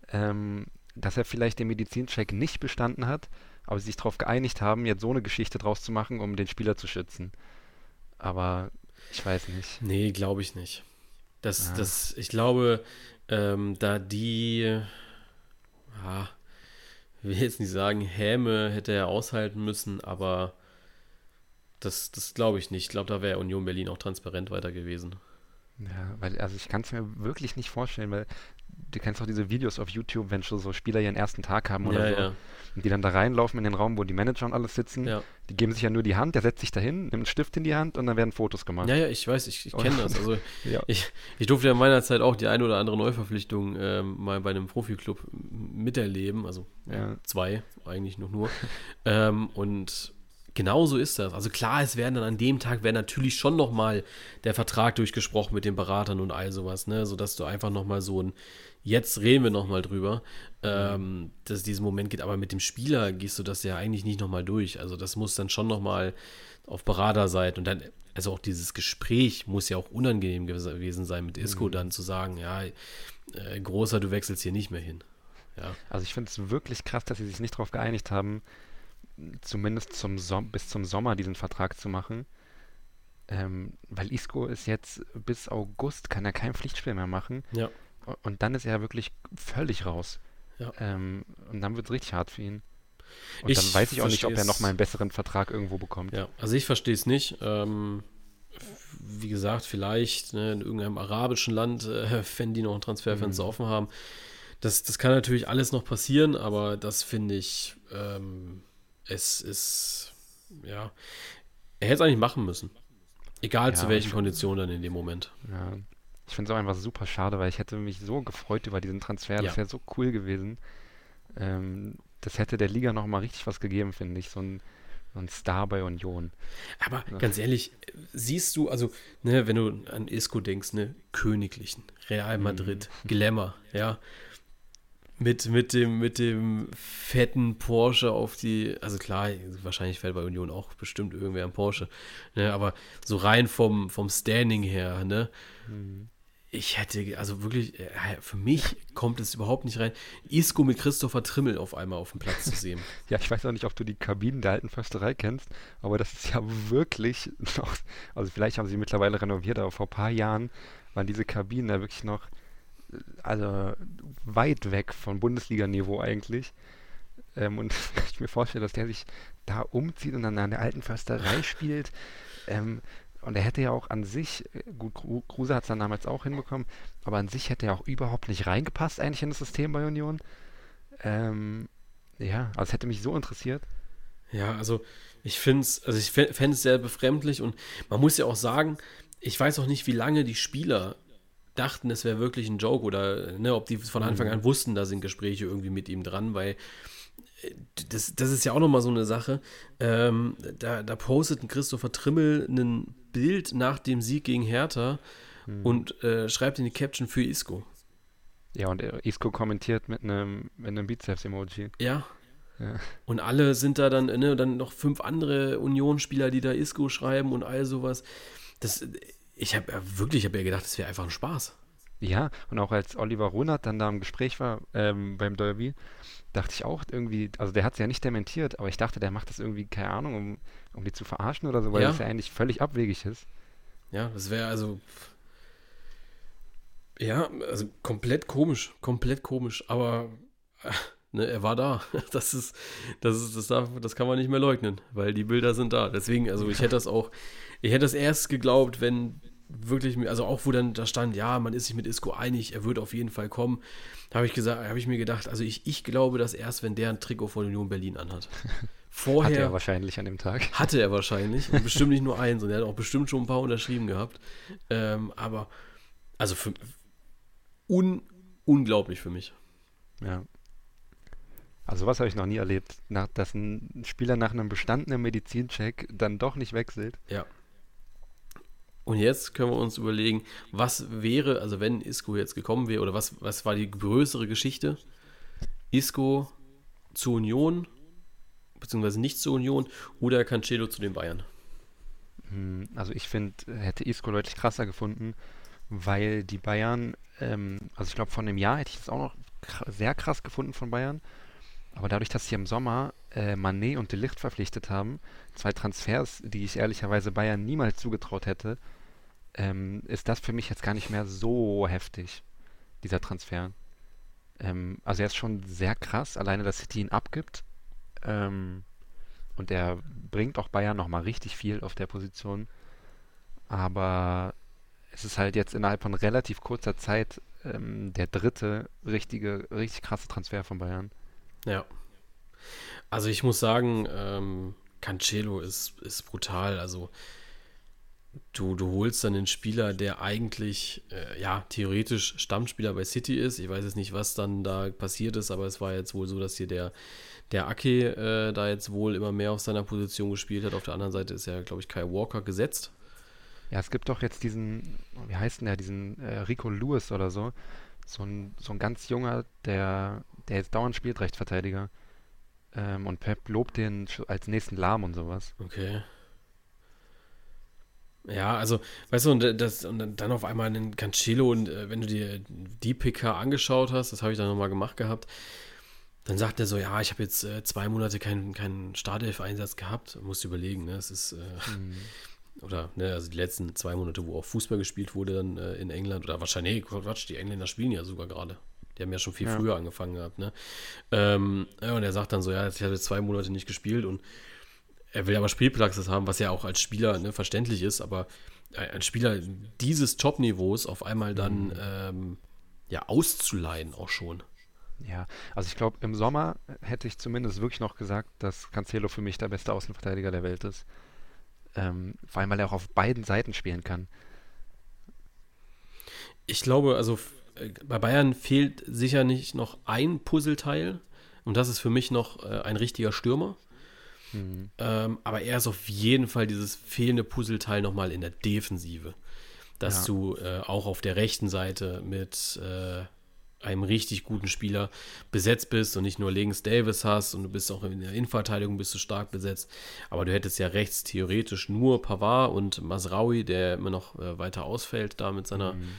ähm, dass er vielleicht den Medizincheck nicht bestanden hat, aber sie sich darauf geeinigt haben, jetzt so eine Geschichte draus zu machen, um den Spieler zu schützen. Aber ich weiß nicht. Nee, glaube ich nicht. Das, Ah. das, ich glaube, ähm, da die, ich will jetzt nicht sagen, Häme hätte er aushalten müssen, aber das, das glaube ich nicht. Ich glaube, da wäre Union Berlin auch transparent weiter gewesen. Ja, weil, also ich kann es mir wirklich nicht vorstellen, weil du kennst auch diese Videos auf YouTube, wenn schon so Spieler ihren ersten Tag haben oder Ja, so, ja. und die dann da reinlaufen in den Raum, wo die Manager und alles sitzen, Ja. die geben sich ja nur die Hand, der setzt sich dahin, nimmt einen Stift in die Hand und dann werden Fotos gemacht. Ja, ja, ich weiß, ich, ich kenne das. Also ich, ich durfte ja in meiner Zeit auch die eine oder andere Neuverpflichtung ähm, mal bei einem Profiklub miterleben. Also zwei, eigentlich noch nur. ähm, und genau so ist das. Also klar, es werden dann an dem Tag wäre natürlich schon nochmal der Vertrag durchgesprochen mit den Beratern und all sowas, ne? Sodass du einfach nochmal so ein Jetzt reden wir nochmal drüber, ähm, dass es diesen Moment geht, aber mit dem Spieler gehst du das ja eigentlich nicht nochmal durch. Also das muss dann schon nochmal auf Beraterseite und dann, also auch dieses Gespräch muss ja auch unangenehm gew- gewesen sein mit Isco, dann zu sagen, ja, äh, großer, du wechselst hier nicht mehr hin. Ja. Also ich finde es wirklich krass, dass sie sich nicht darauf geeinigt haben, zumindest zum Som bis zum Sommer diesen Vertrag zu machen. Ähm, weil Isco ist jetzt bis August, kann er kein Pflichtspiel mehr machen. Ja. Und dann ist er wirklich völlig raus. Ja. Ähm, und dann wird es richtig hart für ihn. Und Ich dann weiß ich auch nicht, ob er versteh's. noch mal einen besseren Vertrag irgendwo bekommt. Ja, also ich verstehe es nicht. Ähm, wie gesagt, vielleicht ne, in irgendeinem arabischen Land, äh, wenn die noch ein Transferfenster mhm. offen haben. Das, das kann natürlich alles noch passieren, aber das finde ich, ähm, es ist, ja, er hätte es eigentlich machen müssen. Egal ja, zu welchen Konditionen dann in dem Moment. Ja, ich finde es auch einfach super schade, weil ich hätte mich so gefreut über diesen Transfer. Das ja. wäre so cool gewesen. Ähm, das hätte der Liga nochmal richtig was gegeben, finde ich. So ein, so ein Star bei Union. Aber ja. ganz ehrlich, siehst du, also, ne, wenn du an Isco denkst, ne, Königlichen, Real Madrid, mhm. Glamour, ja, mit, mit, dem, mit dem fetten Porsche auf die, also klar, wahrscheinlich fährt bei Union auch bestimmt irgendwer ein Porsche, ne, aber so rein vom, vom Standing her, ne, mhm. ich hätte, also wirklich, äh, für mich kommt es überhaupt nicht rein, Isco mit Christopher Trimmel auf einmal auf dem Platz zu sehen. ja, ich weiß auch nicht, ob du die Kabinen der alten Försterei kennst, aber das ist ja wirklich noch, also vielleicht haben sie mittlerweile renoviert, aber vor ein paar Jahren waren diese Kabinen da wirklich noch also weit weg von Bundesliga-Niveau eigentlich. Ähm, und ich mir vorstelle, dass der sich da umzieht und dann an der alten Försterei spielt. Ähm, und er hätte ja auch an sich, äh, gut, Kruse hat es dann damals auch hinbekommen, aber an sich hätte er auch überhaupt nicht reingepasst eigentlich in das System bei Union. Ähm, ja, also es hätte mich so interessiert. Ja, also ich finde es, also ich fände es sehr befremdlich und man muss ja auch sagen, ich weiß auch nicht, wie lange die Spieler dachten, es wäre wirklich ein Joke oder ne, ob die von Anfang mhm. an wussten, da sind Gespräche irgendwie mit ihm dran, weil äh, das, das ist ja auch nochmal so eine Sache. Ähm, da, da postet ein Christopher Trimmel ein Bild nach dem Sieg gegen Hertha mhm. und äh, schreibt in die Caption für Isco. Ja, und Isco kommentiert mit einem, mit einem Bizeps-Emoji. Ja. ja. Und alle sind da dann, ne, dann noch fünf andere Union-Spieler, die da Isco schreiben und all sowas. Das ich habe ja wirklich, ich habe ja gedacht, das wäre einfach ein Spaß. Ja, und auch als Oliver Runert dann da im Gespräch war ähm, beim Derby, dachte ich auch irgendwie, also der hat es ja nicht dementiert, aber ich dachte, der macht das irgendwie, keine Ahnung, um, um die zu verarschen oder so, weil ja. das ja eigentlich völlig abwegig ist. Ja, das wäre also. Ja, also komplett komisch, komplett komisch, aber ne, er war da. Das ist, das ist, das darf, das kann man nicht mehr leugnen, weil die Bilder sind da. Deswegen, also ich hätte das auch, ich hätte das erst geglaubt, wenn wirklich, also auch wo dann da stand, ja, man ist sich mit Isco einig, er wird auf jeden Fall kommen, habe ich gesagt, habe ich mir gedacht, also ich, ich glaube das erst, wenn der ein Trikot von Union Berlin anhat. Vorher hatte er wahrscheinlich an dem Tag. Hatte er wahrscheinlich. Und bestimmt nicht nur eins. Und er hat auch bestimmt schon ein paar unterschrieben gehabt. Ähm, aber, also für, un, unglaublich für mich. Ja. Also was habe ich noch nie erlebt, nach, dass ein Spieler nach einem bestandenen Medizincheck dann doch nicht wechselt. Ja. Und jetzt können wir uns überlegen, was wäre, also wenn Isco jetzt gekommen wäre, oder was, was war die größere Geschichte? Isco zur Union, beziehungsweise nicht zur Union, oder Cancelo zu den Bayern? Hm, also ich finde, hätte Isco deutlich krasser gefunden, weil die Bayern, ähm, also ich glaube, von dem Jahr hätte ich das auch noch sehr krass gefunden von Bayern. Aber dadurch, dass sie im Sommer äh, Manet und Delicht verpflichtet haben, zwei Transfers, die ich ehrlicherweise Bayern niemals zugetraut hätte, ähm, ist das für mich jetzt gar nicht mehr so heftig, dieser Transfer. Ähm, also er ist schon sehr krass, alleine dass City ihn abgibt. Ähm, und er bringt auch Bayern nochmal richtig viel auf der Position. Aber es ist halt jetzt innerhalb von relativ kurzer Zeit ähm, der dritte richtige, richtig krasse Transfer von Bayern. Ja. Also ich muss sagen, ähm, Cancelo ist, ist brutal. Also du, du holst dann den Spieler, der eigentlich, äh, ja, theoretisch Stammspieler bei City ist. Ich weiß jetzt nicht, was dann da passiert ist, aber es war jetzt wohl so, dass hier der, der Ake äh, da jetzt wohl immer mehr auf seiner Position gespielt hat. Auf der anderen Seite ist ja, glaube ich, Kai Walker gesetzt. Ja, es gibt doch jetzt diesen, wie heißt denn der, diesen äh, Rico Lewis oder so. So ein, so ein ganz junger, der der jetzt dauernd spielt, Rechtsverteidiger. Ähm, und Pep lobt den als nächsten Lahm und sowas. Okay. Ja, also, weißt du, und, das, und dann auf einmal einen Cancelo und äh, wenn du dir die PK angeschaut hast, das habe ich dann nochmal gemacht gehabt, dann sagt er so, ja, ich habe jetzt äh, zwei Monate keinen kein Startelf-Einsatz gehabt. Musst überlegen, ne? Es ist, äh, mhm. oder, ne, also die letzten zwei Monate, wo auch Fußball gespielt wurde dann äh, in England, oder wahrscheinlich, nee, Quatsch, die Engländer spielen ja sogar gerade. Die haben ja schon viel ja. früher angefangen gehabt, ne? Ähm, ja, und er sagt dann so, ja, ich hatte zwei Monate nicht gespielt und er will aber Spielpraxis haben, was ja auch als Spieler ne, verständlich ist, aber ein Spieler dieses Top-Niveaus auf einmal dann mhm. ähm, ja auszuleihen auch schon. Ja, also ich glaube, im Sommer hätte ich zumindest wirklich noch gesagt, dass Cancelo für mich der beste Außenverteidiger der Welt ist. Ähm, vor allem, weil er auch auf beiden Seiten spielen kann. Ich glaube, also äh, bei Bayern fehlt sicher nicht noch ein Puzzleteil. Und das ist für mich noch äh, ein richtiger Stürmer. Mhm. Ähm, aber er ist auf jeden Fall dieses fehlende Puzzleteil nochmal in der Defensive. Dass ja. du äh, auch auf der rechten Seite mit äh, einem richtig guten Spieler besetzt bist und nicht nur links Davis hast und du bist auch in der Innenverteidigung bist du stark besetzt. Aber du hättest ja rechts theoretisch nur Pavard und Masraui, der immer noch äh, weiter ausfällt, da mit seiner, mhm.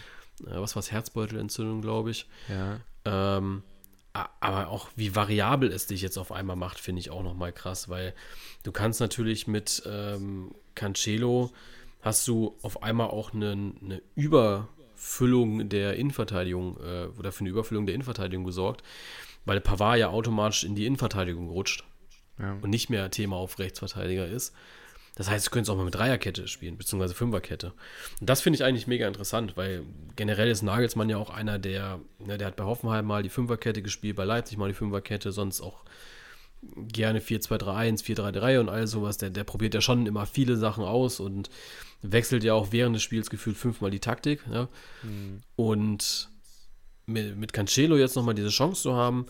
äh, was war's, Herzbeutelentzündung, glaube ich. Ja. Ähm, aber auch wie variabel es dich jetzt auf einmal macht, finde ich auch nochmal krass, weil du kannst natürlich mit ähm, Cancelo hast du auf einmal auch eine, eine Überfüllung der Innenverteidigung äh, oder für eine Überfüllung der Innenverteidigung gesorgt, weil Pavard ja automatisch in die Innenverteidigung rutscht ja. und nicht mehr Thema auf Rechtsverteidiger ist. Das heißt, du könntest auch mal mit Dreierkette spielen, beziehungsweise Fünferkette. Und das finde ich eigentlich mega interessant, weil generell ist Nagelsmann ja auch einer, der, ne, der hat bei Hoffenheim mal die Fünferkette gespielt, bei Leipzig mal die Fünferkette, sonst auch gerne 4-2-3-1, 4-3-3 und all sowas. Der, der probiert ja schon immer viele Sachen aus und wechselt ja auch während des Spiels gefühlt fünfmal die Taktik. Ja? Mhm. Und mit, mit Cancelo jetzt nochmal diese Chance zu haben,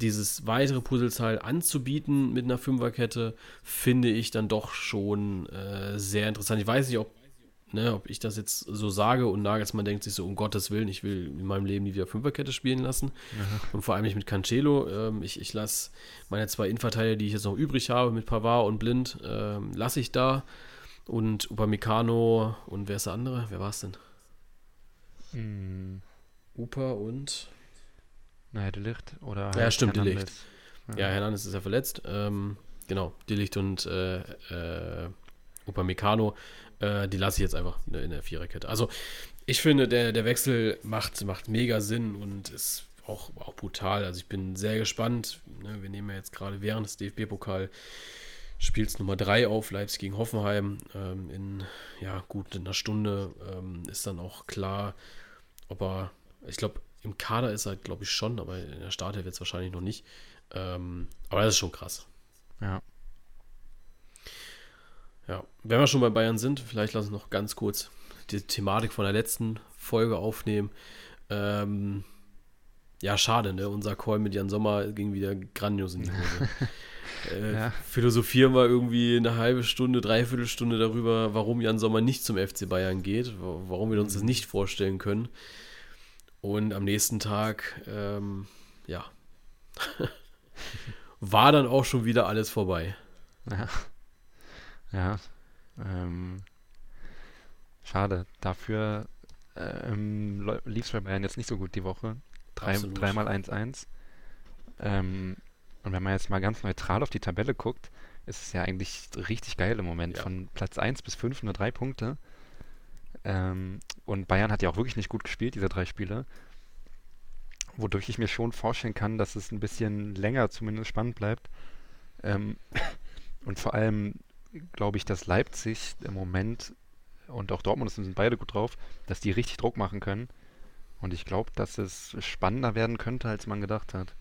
dieses weitere Puzzleteil anzubieten mit einer Fünferkette, finde ich dann doch schon äh, sehr interessant. Ich weiß nicht, ob, ne, ob ich das jetzt so sage und Nagelsmann denkt sich so, um Gottes Willen, ich will in meinem Leben nie wieder Fünferkette spielen lassen. Ja. Und vor allem nicht mit Cancelo. Ähm, ich ich lasse meine zwei Innenverteidiger, die ich jetzt noch übrig habe, mit Pavard und Blind, ähm, lasse ich da. Und Upamecano und wer ist der andere? Wer war es denn? Hm. Upa und naja, Delicht oder halt Ja, stimmt, Delicht. Ja. ja, Hernandez ist ja verletzt. Ähm, genau, Delicht und äh, äh, Upamecano, äh, die lasse ich jetzt einfach in der Viererkette. Also ich finde, der, der Wechsel macht, macht mega Sinn und ist auch, auch brutal. Also ich bin sehr gespannt. Ne, wir nehmen ja jetzt gerade während des DFB-Pokal Spiels Nummer 3 auf, Leipzig gegen Hoffenheim. Ähm, in ja, gut einer Stunde ähm, ist dann auch klar, ob er, ich glaube, im Kader ist er, glaube ich, schon, aber in der Startelf wird es wahrscheinlich noch nicht. Ähm, aber das ist schon krass. Ja. Ja, wenn wir schon bei Bayern sind, vielleicht lassen wir noch ganz kurz die Thematik von der letzten Folge aufnehmen. Ähm, ja, schade, ne? Unser Call mit Jan Sommer ging wieder grandios in die Hose. äh, ja. Philosophieren wir irgendwie eine halbe Stunde, dreiviertel Stunde darüber, warum Jan Sommer nicht zum FC Bayern geht, warum wir uns das nicht vorstellen können. Und am nächsten Tag, ähm, ja, war dann auch schon wieder alles vorbei. Ja. Ja. Ähm, schade. Dafür ähm, lief es bei Bayern jetzt nicht so gut die Woche. Drei, dreimal 1-1. Ähm, und wenn man jetzt mal ganz neutral auf die Tabelle guckt, ist es ja eigentlich richtig geil im Moment. Ja. Von Platz 1 bis 5 nur drei Punkte. Ähm, und Bayern hat ja auch wirklich nicht gut gespielt, diese drei Spiele. Wodurch ich mir schon vorstellen kann, dass es ein bisschen länger zumindest spannend bleibt. Ähm, und vor allem glaube ich, dass Leipzig im Moment und auch Dortmund sind beide gut drauf, dass die richtig Druck machen können. Und ich glaube, dass es spannender werden könnte, als man gedacht hat.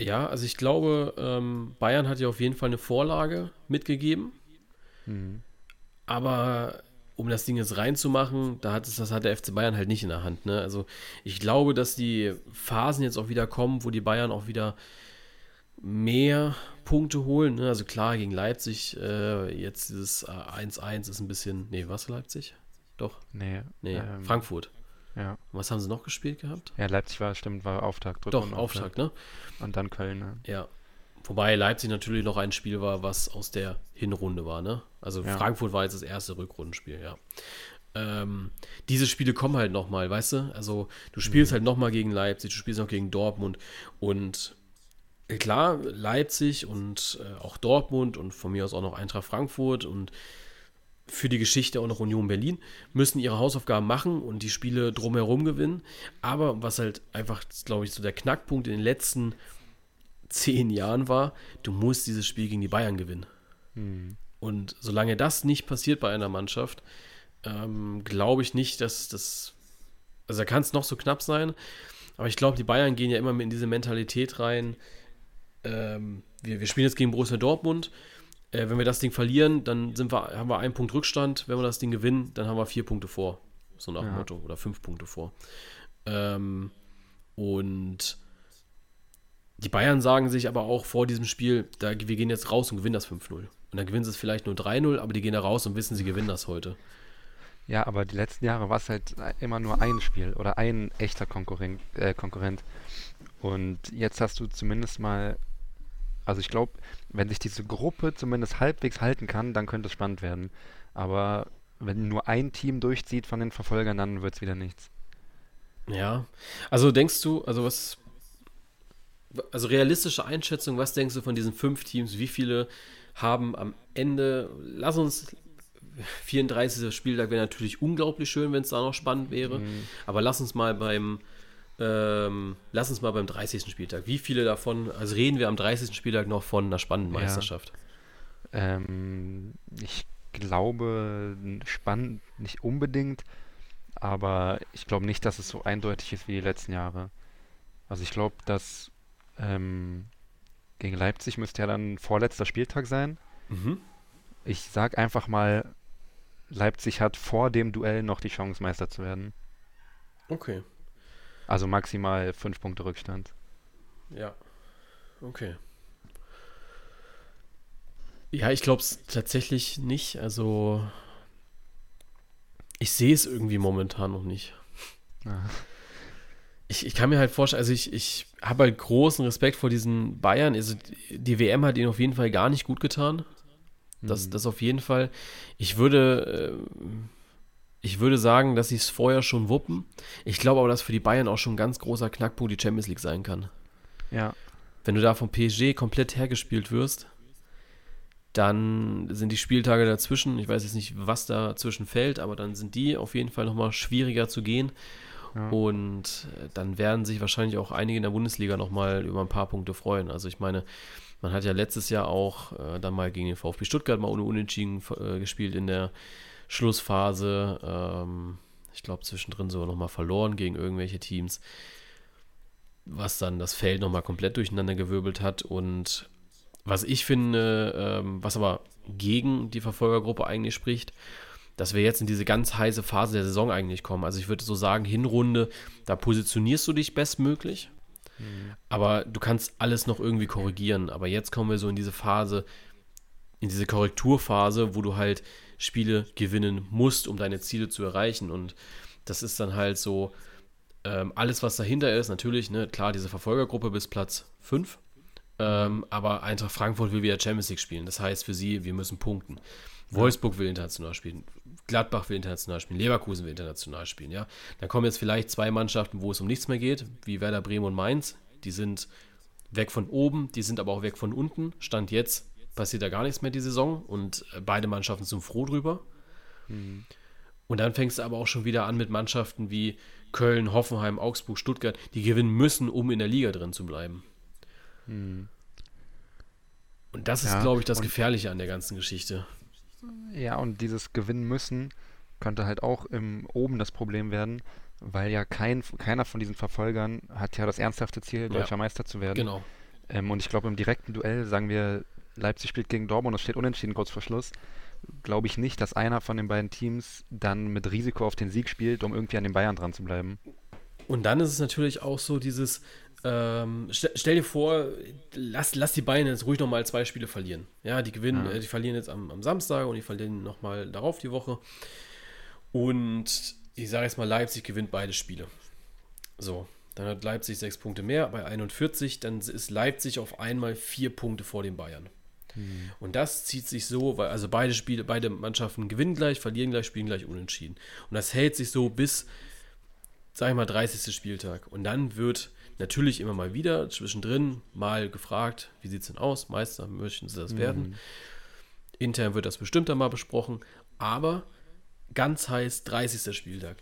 Ja, also ich glaube, ähm, Bayern hat ja auf jeden Fall eine Vorlage mitgegeben. Mhm. Aber um das Ding jetzt reinzumachen, da hat es, das hat der FC Bayern halt nicht in der Hand. Ne? Also ich glaube, dass die Phasen jetzt auch wieder kommen, wo die Bayern auch wieder mehr Punkte holen. Ne? Also klar, gegen Leipzig, äh, jetzt dieses 1-1 ist ein bisschen. Nee, was Leipzig? Doch. Nee. Nee, ähm, Frankfurt. Ja. Was haben sie noch gespielt gehabt? Ja, Leipzig war, stimmt, war Auftakt. Doch, Auftakt, ne? Und dann Köln, ne? Ja. Wobei Leipzig natürlich noch ein Spiel war, was aus der Hinrunde war, ne? Also ja. Frankfurt war jetzt das erste Rückrundenspiel, ja. Ähm, diese Spiele kommen halt nochmal, weißt du? Also du spielst mhm. halt nochmal gegen Leipzig, du spielst noch gegen Dortmund und äh, klar, Leipzig und äh, auch Dortmund und von mir aus auch noch Eintracht Frankfurt und für die Geschichte auch noch Union Berlin müssen ihre Hausaufgaben machen und die Spiele drumherum gewinnen. Aber was halt einfach, glaube ich, so der Knackpunkt in den letzten zehn Jahren war, du musst dieses Spiel gegen die Bayern gewinnen. Mhm. Und solange das nicht passiert bei einer Mannschaft, ähm, glaube ich nicht, dass das. Also da kann es noch so knapp sein, aber ich glaube, die Bayern gehen ja immer in diese Mentalität rein. Ähm, wir, wir spielen jetzt gegen Borussia Dortmund. Äh, wenn wir das Ding verlieren, dann sind wir, haben wir einen Punkt Rückstand. Wenn wir das Ding gewinnen, dann haben wir vier Punkte vor. So nach dem ja. Motto. Oder fünf Punkte vor. Ähm, und die Bayern sagen sich aber auch vor diesem Spiel, da, wir gehen jetzt raus und gewinnen das 5-0. Und dann gewinnen sie es vielleicht nur 3-0, aber die gehen da raus und wissen, sie gewinnen das heute. Ja, aber die letzten Jahre war es halt immer nur ein Spiel oder ein echter Konkurrent. Äh, Konkurrent. Und jetzt hast du zumindest mal, also ich glaube, wenn sich diese Gruppe zumindest halbwegs halten kann, dann könnte es spannend werden. Aber wenn nur ein Team durchzieht von den Verfolgern, dann wird es wieder nichts. Ja, also denkst du, also was, also realistische Einschätzung, was denkst du von diesen fünf Teams, wie viele haben am Ende, lass uns 34. Spieltag wäre natürlich unglaublich schön, wenn es da noch spannend wäre. Mhm. Aber lass uns mal beim ähm, lass uns mal beim 30. Spieltag. Wie viele davon, also reden wir am 30. Spieltag noch von einer spannenden Meisterschaft? Ja. Ähm, ich glaube, spannend nicht unbedingt, aber ich glaube nicht, dass es so eindeutig ist wie die letzten Jahre. Also ich glaube, dass ähm, gegen Leipzig müsste ja dann vorletzter Spieltag sein. Mhm. Ich sag einfach mal Leipzig hat vor dem Duell noch die Chance, Meister zu werden. Okay. Also maximal fünf Punkte Rückstand. Ja. Okay. Ja, ich glaube es tatsächlich nicht. Also, ich sehe es irgendwie momentan noch nicht. Ich, ich kann mir halt vorstellen, also ich, ich habe halt großen Respekt vor diesen Bayern. Also die WM hat ihnen auf jeden Fall gar nicht gut getan. Das, mhm. das auf jeden Fall. Ich würde, äh, ich würde sagen, dass sie es vorher schon wuppen. Ich glaube aber, dass für die Bayern auch schon ein ganz großer Knackpunkt die Champions League sein kann. Ja. Wenn du da vom PSG komplett hergespielt wirst, dann sind die Spieltage dazwischen, ich weiß jetzt nicht, was dazwischen fällt, aber dann sind die auf jeden Fall nochmal schwieriger zu gehen. Und äh, dann werden sich wahrscheinlich auch einige in der Bundesliga nochmal über ein paar Punkte freuen. Also ich meine, man hat ja letztes Jahr auch äh, dann mal gegen den VfB Stuttgart mal ohne Unentschieden äh, gespielt in der Schlussphase. Ähm, ich glaube, zwischendrin sogar nochmal verloren gegen irgendwelche Teams, was dann das Feld nochmal komplett durcheinander gewirbelt hat. Und was ich finde, ähm, was aber gegen die Verfolgergruppe eigentlich spricht, dass wir jetzt in diese ganz heiße Phase der Saison eigentlich kommen. Also ich würde so sagen, Hinrunde, da positionierst du dich bestmöglich. Mhm. Aber du kannst alles noch irgendwie korrigieren. Aber jetzt kommen wir so in diese Phase, in diese Korrekturphase, wo du halt Spiele gewinnen musst, um deine Ziele zu erreichen. Und das ist dann halt so, ähm, alles, was dahinter ist, natürlich, ne, klar, diese Verfolgergruppe bis Platz 5. Ähm, aber Eintracht Frankfurt will wieder Champions League spielen. Das heißt für sie, wir müssen punkten. Wolfsburg will international spielen. Gladbach will international spielen. Leverkusen will international spielen. Ja, dann kommen jetzt vielleicht zwei Mannschaften, wo es um nichts mehr geht, wie Werder Bremen und Mainz. Die sind weg von oben, die sind aber auch weg von unten. Stand jetzt passiert da gar nichts mehr die Saison und äh, beide Mannschaften sind froh drüber. Mhm. Und dann fängst du aber auch schon wieder an mit Mannschaften wie Köln, Hoffenheim, Augsburg, Stuttgart, die gewinnen müssen, um in der Liga drin zu bleiben. Mhm. Und das ist, ja, glaube ich, das Gefährliche an der ganzen Geschichte. Ja, und dieses Gewinnen müssen könnte halt auch im oben das Problem werden, weil ja kein, keiner von diesen Verfolgern hat ja das ernsthafte Ziel, deutscher ja, Meister zu werden. Genau. Ähm, und ich glaube, im direkten Duell, sagen wir, Leipzig spielt gegen Dortmund und es steht unentschieden kurz vor Schluss, glaube ich nicht, dass einer von den beiden Teams dann mit Risiko auf den Sieg spielt, um irgendwie an den Bayern dran zu bleiben. Und dann ist es natürlich auch so dieses, ähm, stell, stell, dir vor, lass, lass die Bayern jetzt ruhig nochmal zwei Spiele verlieren. Ja, die gewinnen, ja. Äh, die verlieren jetzt am, am Samstag und die verlieren nochmal darauf die Woche. Und ich sage jetzt mal, Leipzig gewinnt beide Spiele. So, dann hat Leipzig sechs Punkte mehr bei 41, dann ist Leipzig auf einmal vier Punkte vor den Bayern. Mhm. Und das zieht sich so, weil also beide Spiele, beide Mannschaften gewinnen gleich, verlieren gleich, spielen gleich unentschieden. Und das hält sich so bis, sag ich mal, 30. Spieltag. Und dann wird natürlich immer mal wieder zwischendrin mal gefragt, wie sieht es denn aus? Meister, möchten sie das mhm. werden? Intern wird das bestimmt dann mal besprochen, aber ganz heiß 30. Spieltag.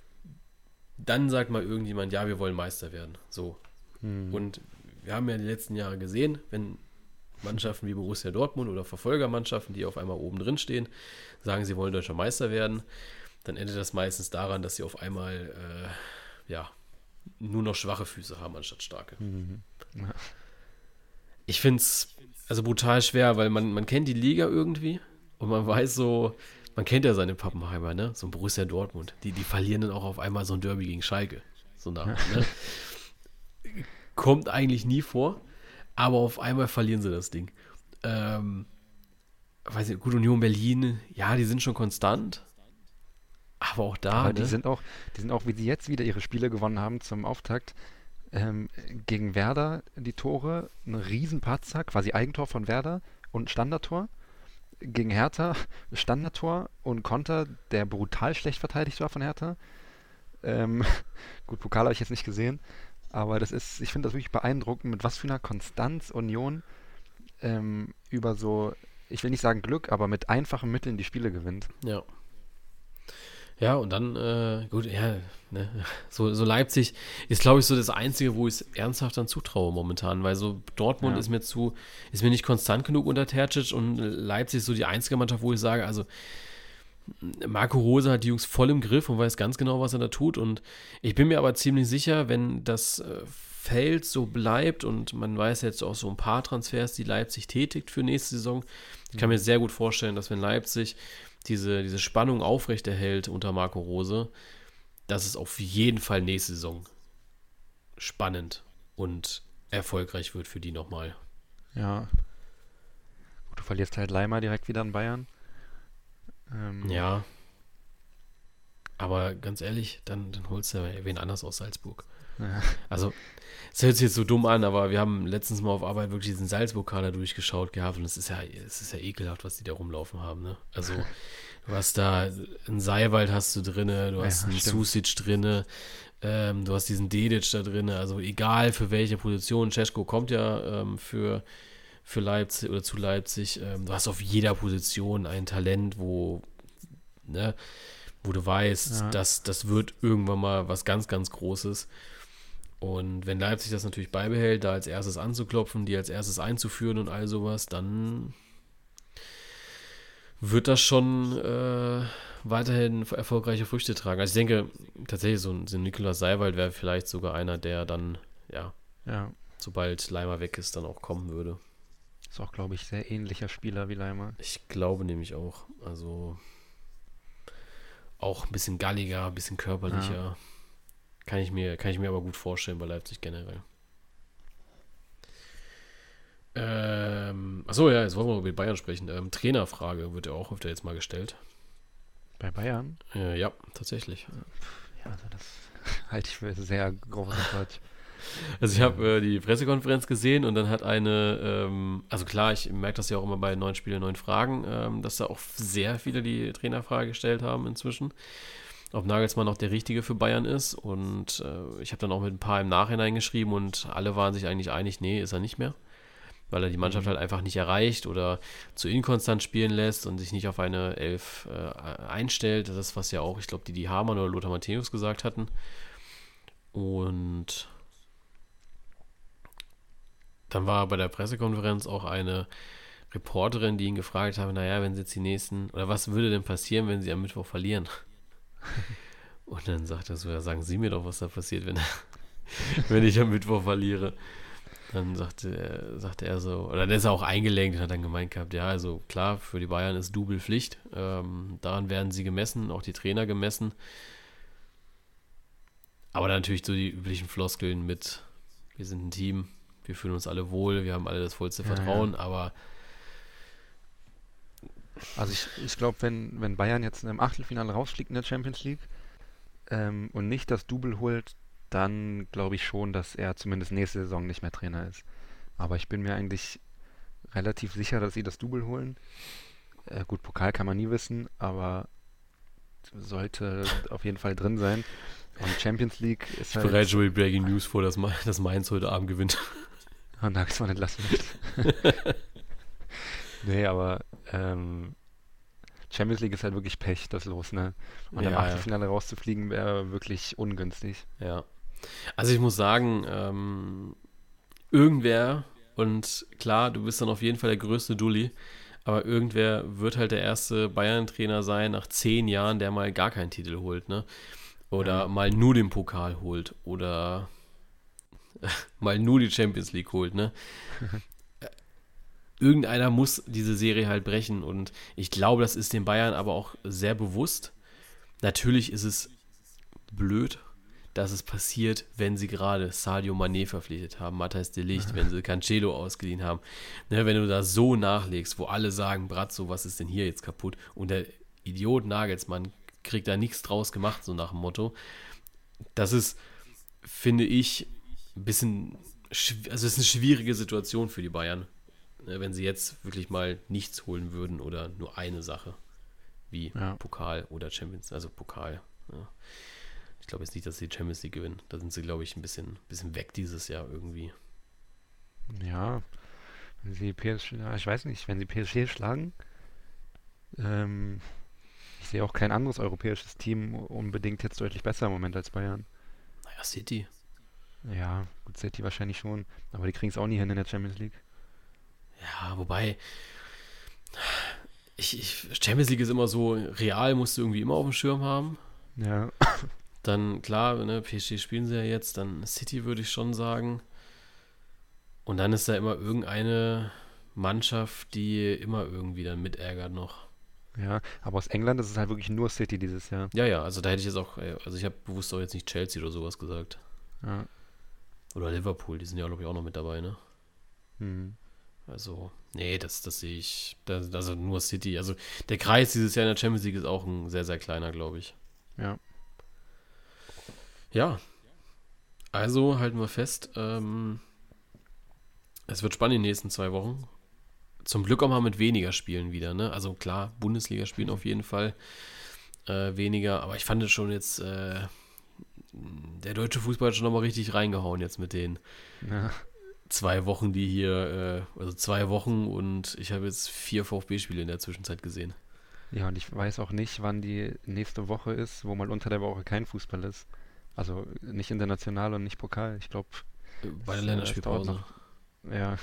Dann sagt mal irgendjemand, ja, wir wollen Meister werden. So. Mhm. Und wir haben ja die letzten Jahre gesehen, wenn Mannschaften wie Borussia Dortmund oder Verfolgermannschaften, die auf einmal oben drin stehen, sagen, sie wollen deutscher Meister werden, dann endet das meistens daran, dass sie auf einmal äh, ja nur noch schwache Füße haben anstatt starke. Mhm. Ja. Ich finde es also brutal schwer, weil man, man kennt die Liga irgendwie und man weiß so, man kennt ja seine Pappenheimer, ne? So ein Borussia Dortmund. Die, die verlieren dann auch auf einmal so ein Derby gegen Schalke. So nach, ne? Kommt eigentlich nie vor, aber auf einmal verlieren sie das Ding. Ähm, weiß nicht, gut, Union Berlin, ja, die sind schon konstant. Aber auch da. Aber die ne? sind auch, die sind auch, wie sie jetzt wieder ihre Spiele gewonnen haben zum Auftakt, ähm, gegen Werder die Tore, ein Riesenpatzer, quasi Eigentor von Werder und Standardtor. Gegen Hertha Standardtor und Konter, der brutal schlecht verteidigt war von Hertha. Ähm, gut, Pokal habe ich jetzt nicht gesehen, aber das ist, ich finde das wirklich beeindruckend, mit was für einer Konstanz Union ähm, über so, ich will nicht sagen Glück, aber mit einfachen Mitteln die Spiele gewinnt. Ja. Ja, und dann, äh, gut, ja, ne, so, so Leipzig ist, glaube ich, so das Einzige, wo ich es ernsthaft dann zutraue momentan, weil so Dortmund ja. ist mir zu, ist mir nicht konstant genug unter Tercic und Leipzig ist so die einzige Mannschaft, wo ich sage, also Marco Rose hat die Jungs voll im Griff und weiß ganz genau, was er da tut und ich bin mir aber ziemlich sicher, wenn das äh, Feld so bleibt und man weiß jetzt auch so ein paar Transfers, die Leipzig tätigt für nächste Saison, ich kann mir sehr gut vorstellen, dass wenn Leipzig diese, diese Spannung aufrechterhält unter Marco Rose, dass es auf jeden Fall nächste Saison spannend und erfolgreich wird für die nochmal. Ja. Gut, du verlierst halt Leimer direkt wieder an Bayern. Ähm. Ja. Aber ganz ehrlich, dann, dann holst du ja wen anders aus Salzburg. Ja. Also, es hört sich jetzt so dumm an, aber wir haben letztens mal auf Arbeit wirklich diesen Salzburg-Kader durchgeschaut gehabt und es ist ja, es ist ja ekelhaft, was die da rumlaufen haben. Ne? Also, du hast da einen Seiwald hast du drinne, du hast ja, einen Susic drinne, ähm, du hast diesen Dedic da drinne, also egal für welche Position. Cesko kommt ja ähm, für, für Leipzig oder zu Leipzig. Ähm, du hast auf jeder Position ein Talent, wo, ne, wo du weißt, ja. dass das wird irgendwann mal was ganz, ganz Großes. Und wenn Leipzig das natürlich beibehält, da als erstes anzuklopfen, die als erstes einzuführen und all sowas, dann wird das schon äh, weiterhin erfolgreiche Früchte tragen. Also ich denke, tatsächlich so ein, so Nikolaus Seiwald wäre vielleicht sogar einer, der dann, ja, ja, sobald Leimer weg ist, dann auch kommen würde. Ist auch, glaube ich, sehr ähnlicher Spieler wie Leimer. Ich glaube nämlich auch. Also auch ein bisschen galliger, ein bisschen körperlicher. Ja. Kann ich mir, kann ich mir aber gut vorstellen bei Leipzig generell. Ähm, achso, ja, jetzt wollen wir über Bayern sprechen. Ähm, Trainerfrage wird ja auch öfter jetzt mal gestellt. Bei Bayern? Äh, ja, tatsächlich. Ja, also das halte ich für sehr großes Quatsch. Also ich habe äh, die Pressekonferenz gesehen und dann hat eine, ähm, also klar, ich merke das ja auch immer bei neuen Spielen, neuen Fragen, ähm, dass da auch sehr viele die Trainerfrage gestellt haben inzwischen ob Nagelsmann auch der Richtige für Bayern ist. Und äh, ich habe dann auch mit ein paar im Nachhinein geschrieben und alle waren sich eigentlich einig, nee, ist er nicht mehr. Weil er die Mannschaft mhm. halt einfach nicht erreicht oder zu inkonstant spielen lässt und sich nicht auf eine Elf äh, einstellt. Das ist, was ja auch, ich glaube, die die Hamann oder Lothar Matthäus gesagt hatten. Und dann war bei der Pressekonferenz auch eine Reporterin, die ihn gefragt hat, naja, wenn sie jetzt die nächsten, oder was würde denn passieren, wenn sie am Mittwoch verlieren? Und dann sagt er so, ja, sagen Sie mir doch, was da passiert, wenn, wenn ich am Mittwoch verliere. Dann sagte er, sagte er so, oder dann ist er auch eingelenkt und hat dann gemeint gehabt, ja, also klar, für die Bayern ist Double Pflicht. Ähm, daran werden sie gemessen, auch die Trainer gemessen. Aber dann natürlich so die üblichen Floskeln mit, wir sind ein Team, wir fühlen uns alle wohl, wir haben alle das vollste Vertrauen, ja, ja. aber also ich, ich glaube, wenn, wenn Bayern jetzt im Achtelfinale rausfliegt in der Champions League ähm, und nicht das Double holt, dann glaube ich schon, dass er zumindest nächste Saison nicht mehr Trainer ist. Aber ich bin mir eigentlich relativ sicher, dass sie das Double holen. Äh, gut, Pokal kann man nie wissen, aber sollte auf jeden Fall drin sein. Und Champions League ist ich halt. Ich bereite schon Breaking News vor, dass, dass Mainz heute Abend gewinnt. Und Nagelsmann entlassen wird. nee, aber ähm, Champions League ist halt wirklich Pech, das los, ne? Und ja, im Achtelfinale ja. rauszufliegen wäre wirklich ungünstig. Ja. Also ich muss sagen, ähm, irgendwer, und klar, du bist dann auf jeden Fall der größte Dulli, aber irgendwer wird halt der erste Bayern-Trainer sein nach zehn Jahren, der mal gar keinen Titel holt, ne? Oder ja. mal nur den Pokal holt oder mal nur die Champions League holt, ne? Irgendeiner muss diese Serie halt brechen und ich glaube, das ist den Bayern aber auch sehr bewusst. Natürlich ist es blöd, dass es passiert, wenn sie gerade Sadio Mané verpflichtet haben, Matthias de Licht, wenn sie Cancelo ausgeliehen haben. Ne, wenn du da so nachlegst, wo alle sagen, Bratzo, was ist denn hier jetzt kaputt? Und der Idiot Nagelsmann kriegt da nichts draus gemacht, so nach dem Motto. Das ist, finde ich, ein bisschen, also es ist eine schwierige Situation für die Bayern, wenn sie jetzt wirklich mal nichts holen würden oder nur eine Sache, wie ja. Pokal oder Champions, also Pokal. Ja. Ich glaube jetzt nicht, dass sie die Champions League gewinnen. Da sind sie, glaube ich, ein bisschen, bisschen weg dieses Jahr irgendwie. Ja, wenn sie PSG, ich weiß nicht, wenn sie PSG schlagen, ähm, ich sehe auch kein anderes europäisches Team unbedingt jetzt deutlich besser im Moment als Bayern. Naja, City. Ja, gut, City wahrscheinlich schon, aber die kriegen es auch nie hin in der Champions League. Ja, wobei, ich, ich, Champions League ist immer so, real musst du irgendwie immer auf dem Schirm haben. Ja. Dann, klar, ne, PSG spielen sie ja jetzt, dann City würde ich schon sagen. Und dann ist da immer irgendeine Mannschaft, die immer irgendwie dann mitärgert noch. Ja, aber aus England ist es halt wirklich nur City dieses Jahr. Ja, ja, also da hätte ich jetzt auch, äh, also ich habe bewusst auch jetzt nicht Chelsea oder sowas gesagt. Ja. Oder Liverpool, die sind ja, glaube ich, auch noch mit dabei, ne? Hm. Also, nee, das, das sehe ich, das, also nur City. Also der Kreis dieses Jahr in der Champions League ist auch ein sehr, sehr kleiner, glaube ich. Ja. Ja. Also halten wir fest, ähm, es wird spannend in den nächsten zwei Wochen. Zum Glück auch mal mit weniger Spielen wieder, ne? Also klar, Bundesliga spielen auf jeden Fall äh, weniger, aber ich fand es schon jetzt, äh, der deutsche Fußball hat schon nochmal richtig reingehauen jetzt mit den ja. Zwei Wochen, die hier, äh, also zwei Wochen und ich habe jetzt vier VfB-Spiele in der Zwischenzeit gesehen. Ja, und ich weiß auch nicht, wann die nächste Woche ist, wo mal unter der Woche kein Fußball ist. Also nicht international und nicht Pokal. Ich glaube. Bei der Länderspielpause. Ja.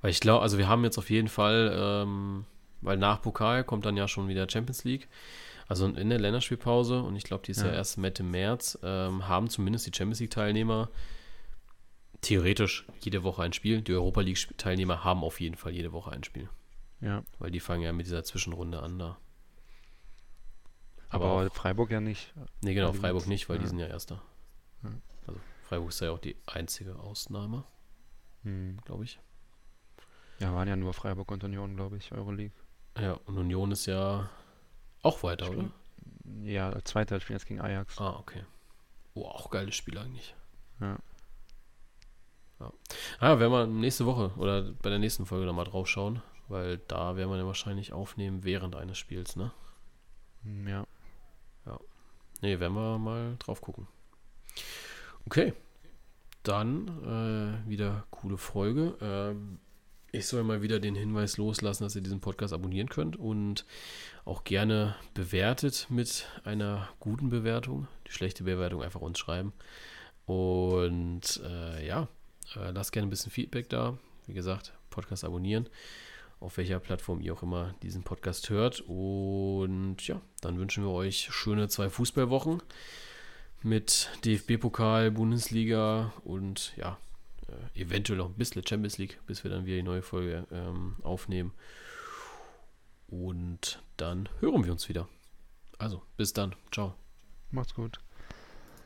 Weil ich glaube, also wir haben jetzt auf jeden Fall, ähm, weil nach Pokal kommt dann ja schon wieder Champions League. Also in der Länderspielpause, und ich glaube, die ist ja, ja erst Mitte März, ähm, haben zumindest die Champions League-Teilnehmer theoretisch jede Woche ein Spiel. Die Europa League-Teilnehmer haben auf jeden Fall jede Woche ein Spiel. Ja. Weil die fangen ja mit dieser Zwischenrunde an da. Aber, Aber Freiburg ja nicht. Nee, genau, Freiburg nicht, weil ja. die sind ja Erster. Also Freiburg ist ja auch die einzige Ausnahme, hm. glaube ich. Ja, waren ja nur Freiburg und Union, glaube ich, Euroleague. Ja, und Union ist ja auch weiter, Spiel, oder? Ja, zweiter Spiel jetzt gegen Ajax. Ah, okay. Oh, auch geiles Spiel eigentlich. Ja. Ja. Ah, werden wir nächste Woche oder bei der nächsten Folge nochmal drauf schauen, weil da werden wir ja wahrscheinlich aufnehmen während eines Spiels, ne? Hm, ja. Ja. Nee, werden wir mal drauf gucken. Okay. Dann äh, wieder coole Folge. Ähm, ich soll mal wieder den Hinweis loslassen, dass ihr diesen Podcast abonnieren könnt und auch gerne bewertet mit einer guten Bewertung. Die schlechte Bewertung einfach uns schreiben. Und äh, ja, äh, lasst gerne ein bisschen Feedback da. Wie gesagt, Podcast abonnieren, auf welcher Plattform ihr auch immer diesen Podcast hört. Und ja, dann wünschen wir euch schöne zwei Fußballwochen mit DFB-Pokal, Bundesliga und ja, äh, eventuell noch ein bisschen Champions League, bis wir dann wieder die neue Folge ähm, aufnehmen. Und dann hören wir uns wieder. Also, bis dann. Ciao. Macht's gut.